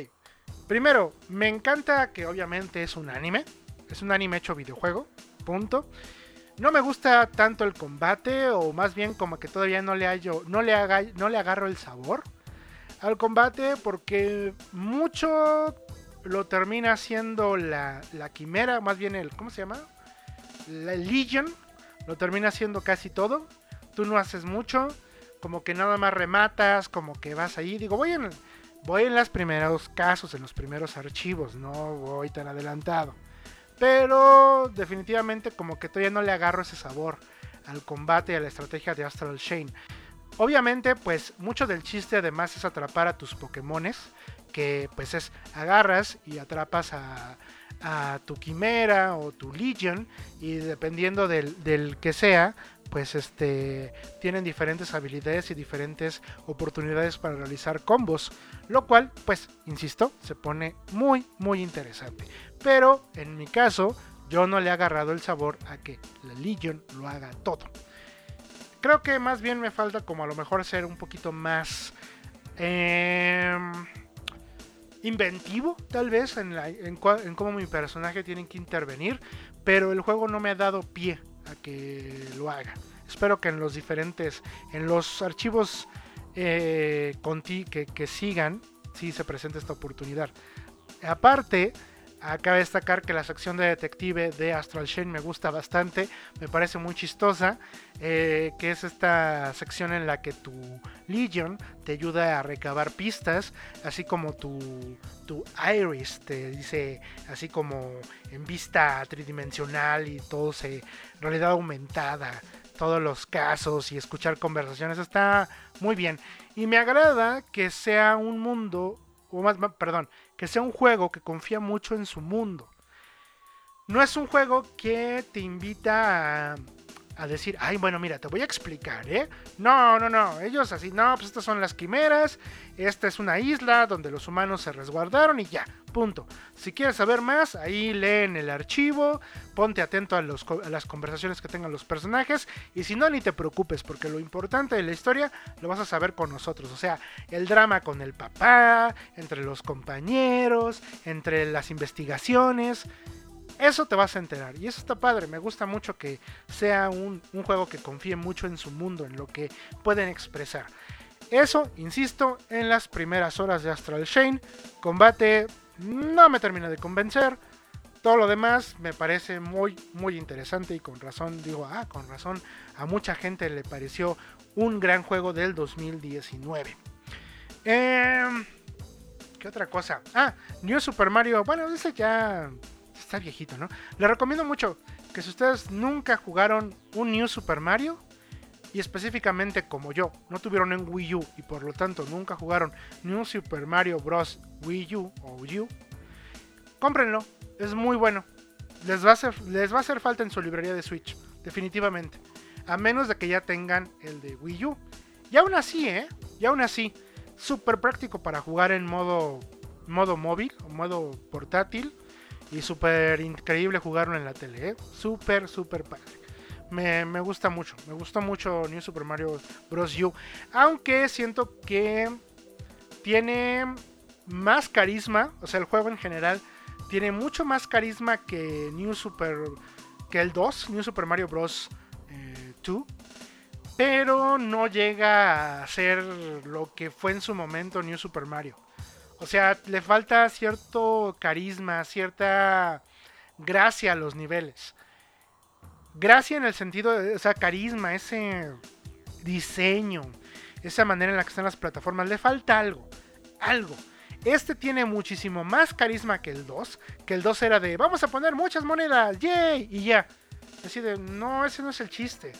Primero, me encanta que obviamente es un anime. Es un anime hecho videojuego. Punto. No me gusta tanto el combate, o más bien como que todavía no le, hallo, no le, haga, no le agarro el sabor al combate, porque mucho lo termina haciendo la, la quimera, más bien el, ¿cómo se llama? La Legion, lo termina haciendo casi todo. Tú no haces mucho, como que nada más rematas, como que vas ahí. Digo, voy en, Voy en los primeros casos, en los primeros archivos, no voy tan adelantado. Pero definitivamente como que todavía no le agarro ese sabor al combate y a la estrategia de Astral Chain. Obviamente, pues mucho del chiste además es atrapar a tus Pokémones, que pues es agarras y atrapas a, tu quimera o tu legion y dependiendo del que sea, pues este tienen diferentes habilidades y diferentes oportunidades para realizar combos, lo cual, pues, insisto, se pone muy muy interesante. Pero en mi caso, yo no le he agarrado el sabor a que la Legion lo haga todo. Creo que más bien me falta como a lo mejor ser un poquito más em, inventivo, tal vez, en, en cómo mi personaje tiene que intervenir, pero el juego no me ha dado pie a que lo haga. Espero que en los diferentes, en los archivos eh, que, que sigan, sí se presente esta oportunidad. Aparte, Acaba de destacar que la sección de detective de Astral Chain me gusta bastante, me parece muy chistosa, eh, que es esta sección en la que tu Legion te ayuda a recabar pistas, así como tu, tu Iris te dice, así como en vista tridimensional y todo se realidad aumentada, todos los casos y escuchar conversaciones, está muy bien. Y me agrada que sea un mundo, o más, perdón, que sea un juego que confía mucho en su mundo. No es un juego que te invita a, a decir, ay, bueno, mira, te voy a explicar, ¿eh? No, no, no, ellos así, no, pues estas son las quimeras, esta es una isla donde los humanos se resguardaron y ya, punto. Si quieres saber más, ahí leen el archivo, ponte atento a, los, a las conversaciones que tengan los personajes y si no, ni te preocupes, porque lo importante de la historia lo vas a saber con nosotros, o sea, el drama con el papá, entre los compañeros, entre las investigaciones. Eso te vas a enterar. Y eso está padre. Me gusta mucho que sea un, juego que confíe mucho en su mundo, en lo que pueden expresar. Eso, insisto, en las primeras horas de Astral Chain. Combate no me termina de convencer. Todo lo demás me parece muy, muy interesante y con razón, digo, ah, con razón, a mucha gente le pareció un gran juego del 2019. Em, ¿Qué otra cosa? Ah, New Super Mario, bueno, ese ya está viejito, ¿no? Le recomiendo mucho que si ustedes nunca jugaron un New Super Mario, y específicamente como yo, no tuvieron en Wii U y por lo tanto nunca jugaron New Super Mario Bros. Wii U o Wii U, cómprenlo, es muy bueno. Les va, a hacer, les va a falta en su librería de Switch, definitivamente. A menos de que ya tengan el de Wii U. Y aún así, ¿eh? Y aún así, súper práctico para jugar en modo, modo móvil o modo portátil. Y súper increíble jugarlo en la tele, ¿eh? Súper, súper padre. Me, me, gusta mucho, me gustó mucho New Super Mario Bros. U. Aunque siento que tiene más carisma, o sea, el juego en general tiene mucho más carisma que New Super, que el 2, New Super Mario Bros. 2. Eh, pero no llega a ser lo que fue en su momento New Super Mario. O sea, le falta cierto carisma, cierta gracia a los niveles. Gracia en el sentido o sea, carisma, ese diseño, esa manera en la que están las plataformas. Le falta algo, algo. Este tiene muchísimo más carisma que el 2. Que el 2 era de, vamos a poner muchas monedas, yay, y ya. Así de, no, ese no es el chiste.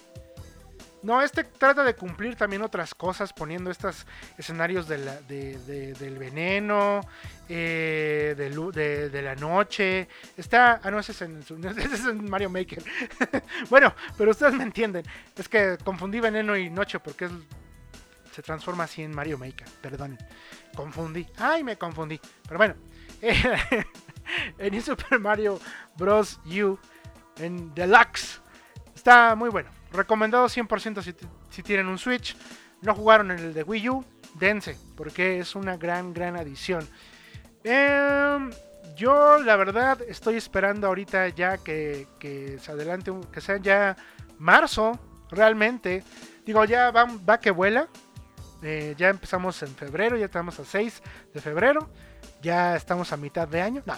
No, este trata de cumplir también otras cosas, poniendo estos escenarios de del veneno, eh, de, la noche. Está. Ah, no, ese es en, Mario Maker. bueno, pero ustedes me entienden. Es que confundí veneno y noche porque se transforma así en Mario Maker. Perdón. Confundí. Ay, me confundí. Pero bueno. en Super Mario Bros. U. En Deluxe. Está muy bueno. Recomendado 100% si, tienen un Switch. No jugaron en el de Wii U, dense, porque es una gran, gran adición. Em, yo, la verdad, estoy esperando ahorita ya que, se adelante, que sea ya marzo, realmente. Digo, ya va, va que vuela. Eh, ya empezamos en febrero, ya estamos a 6 de febrero. Ya estamos a mitad de año. No,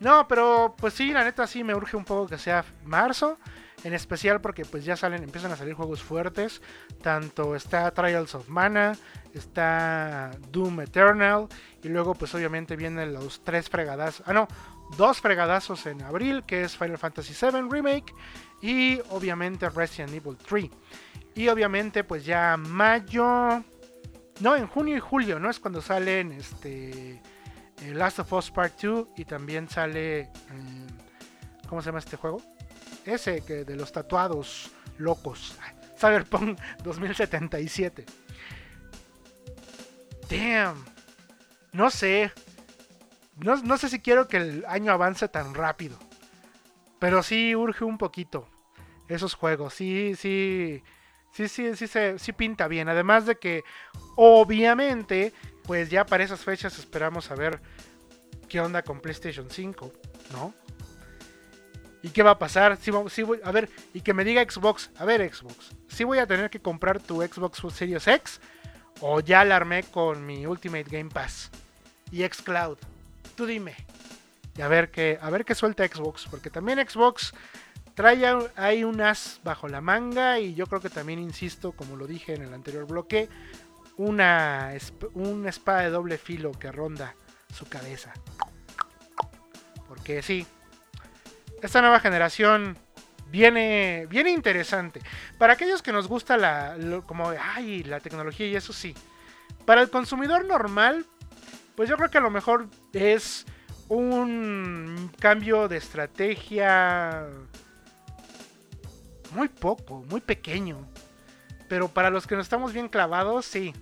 no, pero pues sí, la neta sí me urge un poco que sea marzo. En especial porque pues ya salen, empiezan a salir juegos fuertes. Tanto está Trials of Mana, está Doom Eternal. Y luego pues obviamente vienen los tres fregadazos. Ah no, dos fregadazos en abril, que es Final Fantasy VII Remake. Y obviamente Resident Evil 3. Y obviamente pues ya mayo... No, en junio y julio, ¿no? Es cuando salen este... eh, Last of Us Part 2 y también sale... ¿Cómo se llama este juego? Ese que de los tatuados locos. Cyberpunk 2077. Damn. No sé. No, no, sé si quiero que el año avance tan rápido. Pero sí urge un poquito. Esos juegos. Sí, sí. Sí, sí, sí, sí, sí pinta bien. Además de que, obviamente, pues ya para esas fechas esperamos a ver qué onda con PlayStation 5, ¿no? ¿Y qué va a pasar? Si, voy, a ver, y que me diga Xbox, a ver Xbox, si voy a tener que comprar tu Xbox Series X o ya la armé con mi Ultimate Game Pass y Xcloud. Tú dime. Y a ver qué, a ver qué suelta Xbox, porque también Xbox trae ahí un as bajo la manga y yo creo que también insisto, como lo dije en el anterior bloque, una, una espada de doble filo que ronda su cabeza. Porque sí, esta nueva generación viene, viene interesante. Para aquellos que nos gusta la, como, ay, la tecnología y eso sí. Para el consumidor normal, pues yo creo que a lo mejor es un cambio de estrategia muy poco, muy pequeño. Pero para los que no estamos bien clavados, sí.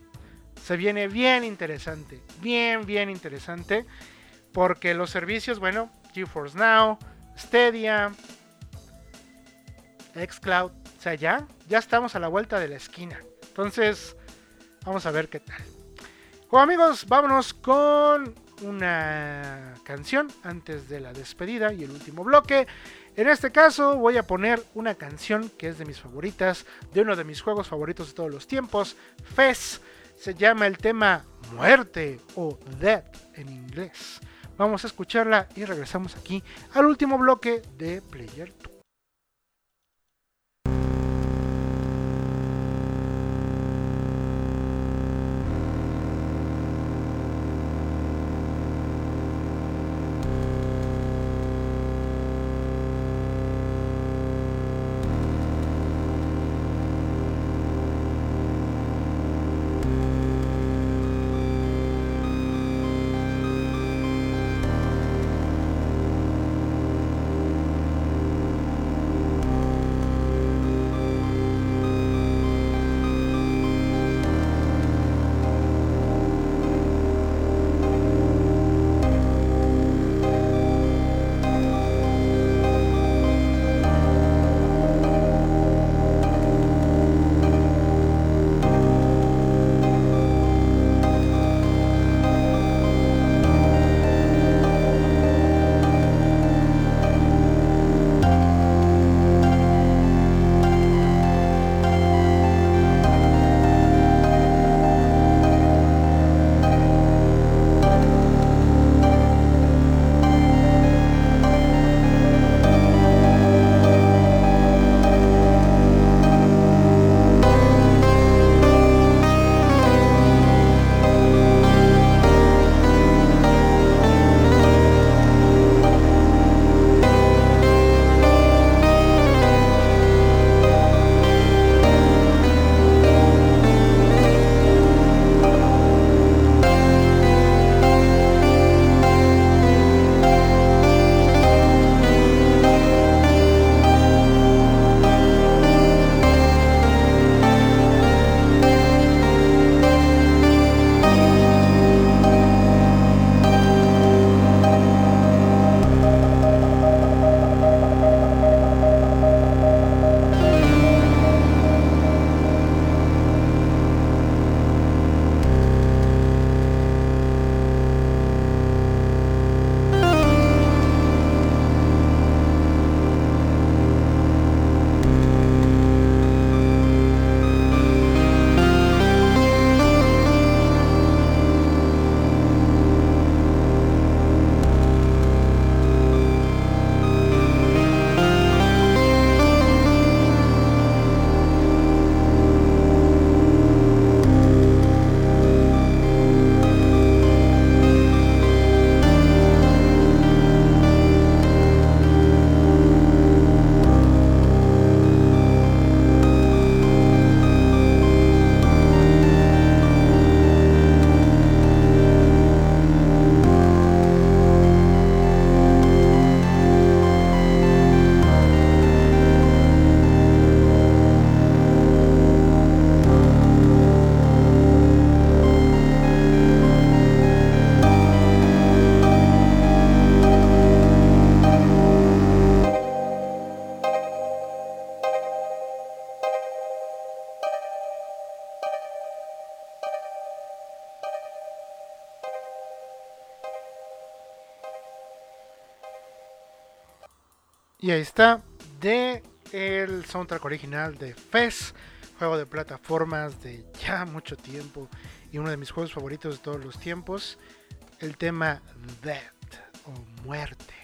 Se viene bien interesante. Bien, bien interesante. Porque los servicios, bueno, GeForce Now, Stadia, Xcloud. O sea, ya, ya estamos a la vuelta de la esquina. Entonces, vamos a ver qué tal. Bueno amigos, vámonos con una canción antes de la despedida y el último bloque. En este caso voy a poner una canción que es de mis favoritas, de uno de mis juegos favoritos de todos los tiempos, Fez. Se llama el tema Muerte o Death en inglés. Vamos a escucharla y regresamos aquí al último bloque de Player 2. Y ahí está, de el soundtrack original de Fez, juego de plataformas de ya mucho tiempo y uno de mis juegos favoritos de todos los tiempos, el tema Death o Muerte.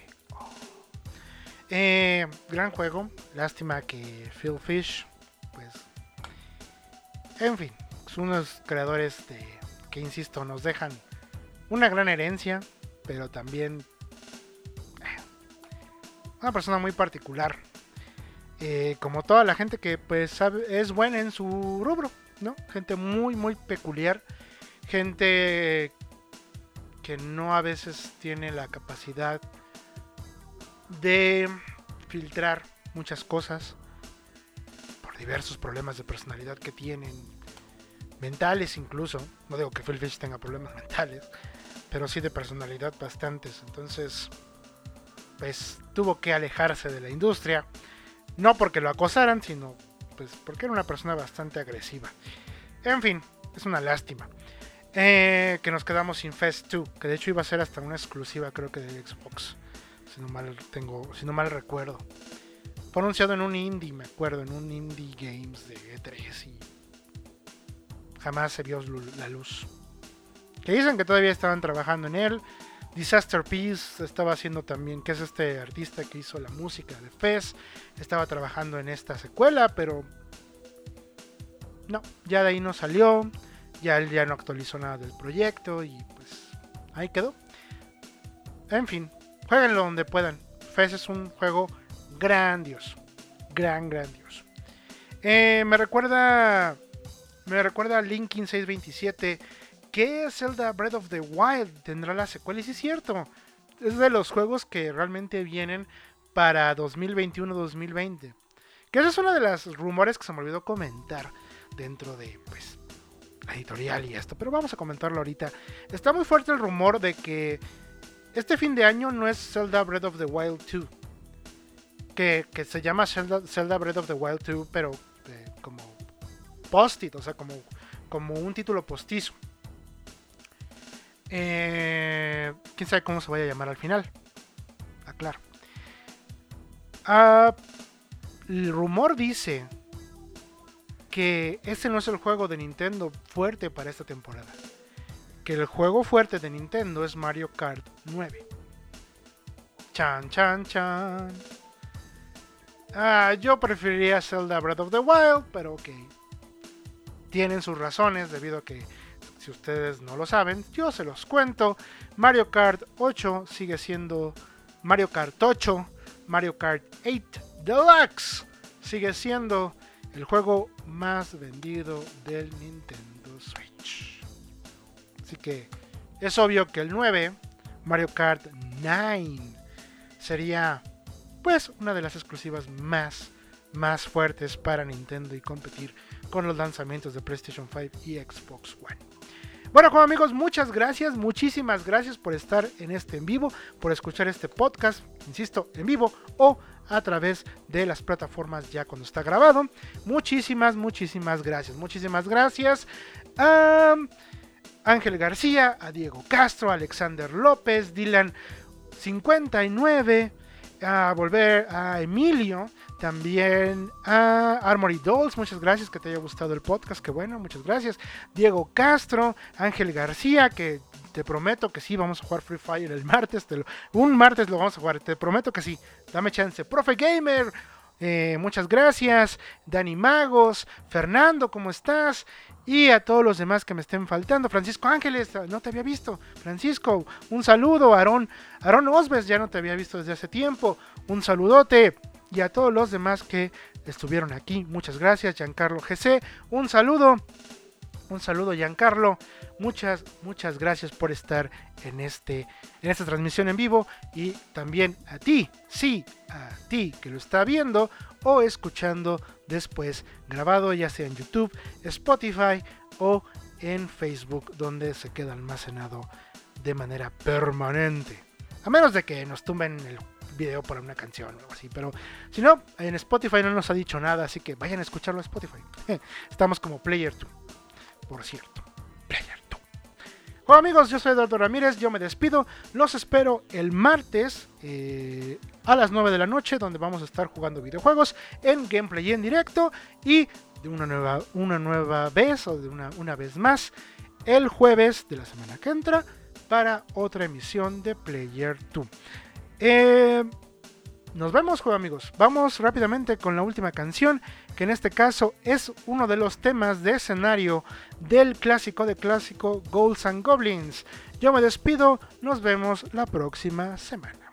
Eh, gran juego, lástima que Phil Fish, pues, en fin, son unos creadores de, que, insisto, nos dejan una gran herencia, pero también una persona muy particular eh, como toda la gente que pues es buena en su rubro, ¿no? Gente muy, muy peculiar, gente que no a veces tiene la capacidad de filtrar muchas cosas por diversos problemas de personalidad que tienen, mentales incluso, no digo que Phil Fish tenga problemas mentales, pero sí de personalidad bastantes, entonces pues tuvo que alejarse de la industria no porque lo acosaran, sino pues porque era una persona bastante agresiva. En fin, es una lástima. Eh, que nos quedamos sin Fest 2, que de hecho iba a ser hasta una exclusiva creo que de Xbox, si no mal tengo, si no mal recuerdo. Fue anunciado en un indie, me acuerdo, en un indie games de E3 y jamás se vio la luz. Que dicen que todavía estaban trabajando en él, Disaster Peace estaba haciendo también, que es este artista que hizo la música de Fez, estaba trabajando en esta secuela, pero no, ya de ahí no salió, ya él ya no actualizó nada del proyecto y pues ahí quedó. En fin, jueguenlo donde puedan. Fez es un juego grandioso, gran grandioso. Eh, me recuerda, me recuerda a Linkin 627 ¿Qué Zelda Breath of the Wild tendrá la secuela? Y sí es cierto, es de los juegos que realmente vienen para 2021-2020. Que ese es uno de los rumores que se me olvidó comentar dentro de pues, la editorial y esto. Pero vamos a comentarlo ahorita. Está muy fuerte el rumor de que este fin de año no es Zelda Breath of the Wild 2. Que, se llama Zelda, Breath of the Wild 2, pero eh, como post-it, o sea, como, como un título postizo. Eh, Quién sabe cómo se vaya a llamar al final. Aclaro. Ah, el rumor dice que este no es el juego de Nintendo fuerte para esta temporada. Que el juego fuerte de Nintendo es Mario Kart 9. Chan, chan, chan. Ah, yo preferiría Zelda Breath of the Wild, pero ok. Tienen sus razones debido a que si ustedes no lo saben, yo se los cuento. Mario Kart 8 sigue siendo Mario Kart 8. Mario Kart 8 Deluxe sigue siendo el juego más vendido del Nintendo Switch. Así que es obvio que el 9, Mario Kart 9, sería pues una de las exclusivas más más fuertes para Nintendo y competir con los lanzamientos de PlayStation 5 y Xbox One. Bueno, como amigos, muchas gracias, muchísimas gracias por estar en este en vivo, por escuchar este podcast, insisto, en vivo o a través de las plataformas ya cuando está grabado. Muchísimas, muchísimas gracias, muchísimas gracias a Ángel García, a Diego Castro, a Alexander López, Dylan 59, a volver a Emilio, también a Armory Dolls, muchas gracias que te haya gustado el podcast, que bueno, muchas gracias. Diego Castro, Ángel García, que te prometo que sí, vamos a jugar Free Fire el martes, un martes lo vamos a jugar, te prometo que sí, dame chance. Profe Gamer, eh, muchas gracias. Dani Magos, Fernando, ¿cómo estás? Y a todos los demás que me estén faltando. Francisco Ángeles, no te había visto. Francisco, un saludo. Aarón, Aarón Osbes, ya no te había visto desde hace tiempo. Un saludote y a todos los demás que estuvieron aquí. Muchas gracias, Giancarlo GC. Un saludo. Un saludo, Giancarlo. Muchas, muchas gracias por estar en, este, en esta transmisión en vivo. Y también a ti, sí, a ti que lo está viendo o escuchando después grabado, ya sea en YouTube, Spotify o en Facebook, donde se queda almacenado de manera permanente. A menos de que nos tumben el video para una canción o algo así. Pero si no, en Spotify no nos ha dicho nada, así que vayan a escucharlo a Spotify. Estamos como Player 2, por cierto. Player 2. Hola amigos, yo soy Eduardo Ramírez, yo me despido, los espero el martes eh, a las 9 de la noche donde vamos a estar jugando videojuegos en gameplay en directo y de una nueva, una nueva vez o de una, una vez más el jueves de la semana que entra para otra emisión de Player 2. Eh, nos vemos, juego amigos. Vamos rápidamente con la última canción, que en este caso es uno de los temas de escenario del clásico de clásico Ghouls and Goblins. Yo me despido, nos vemos la próxima semana.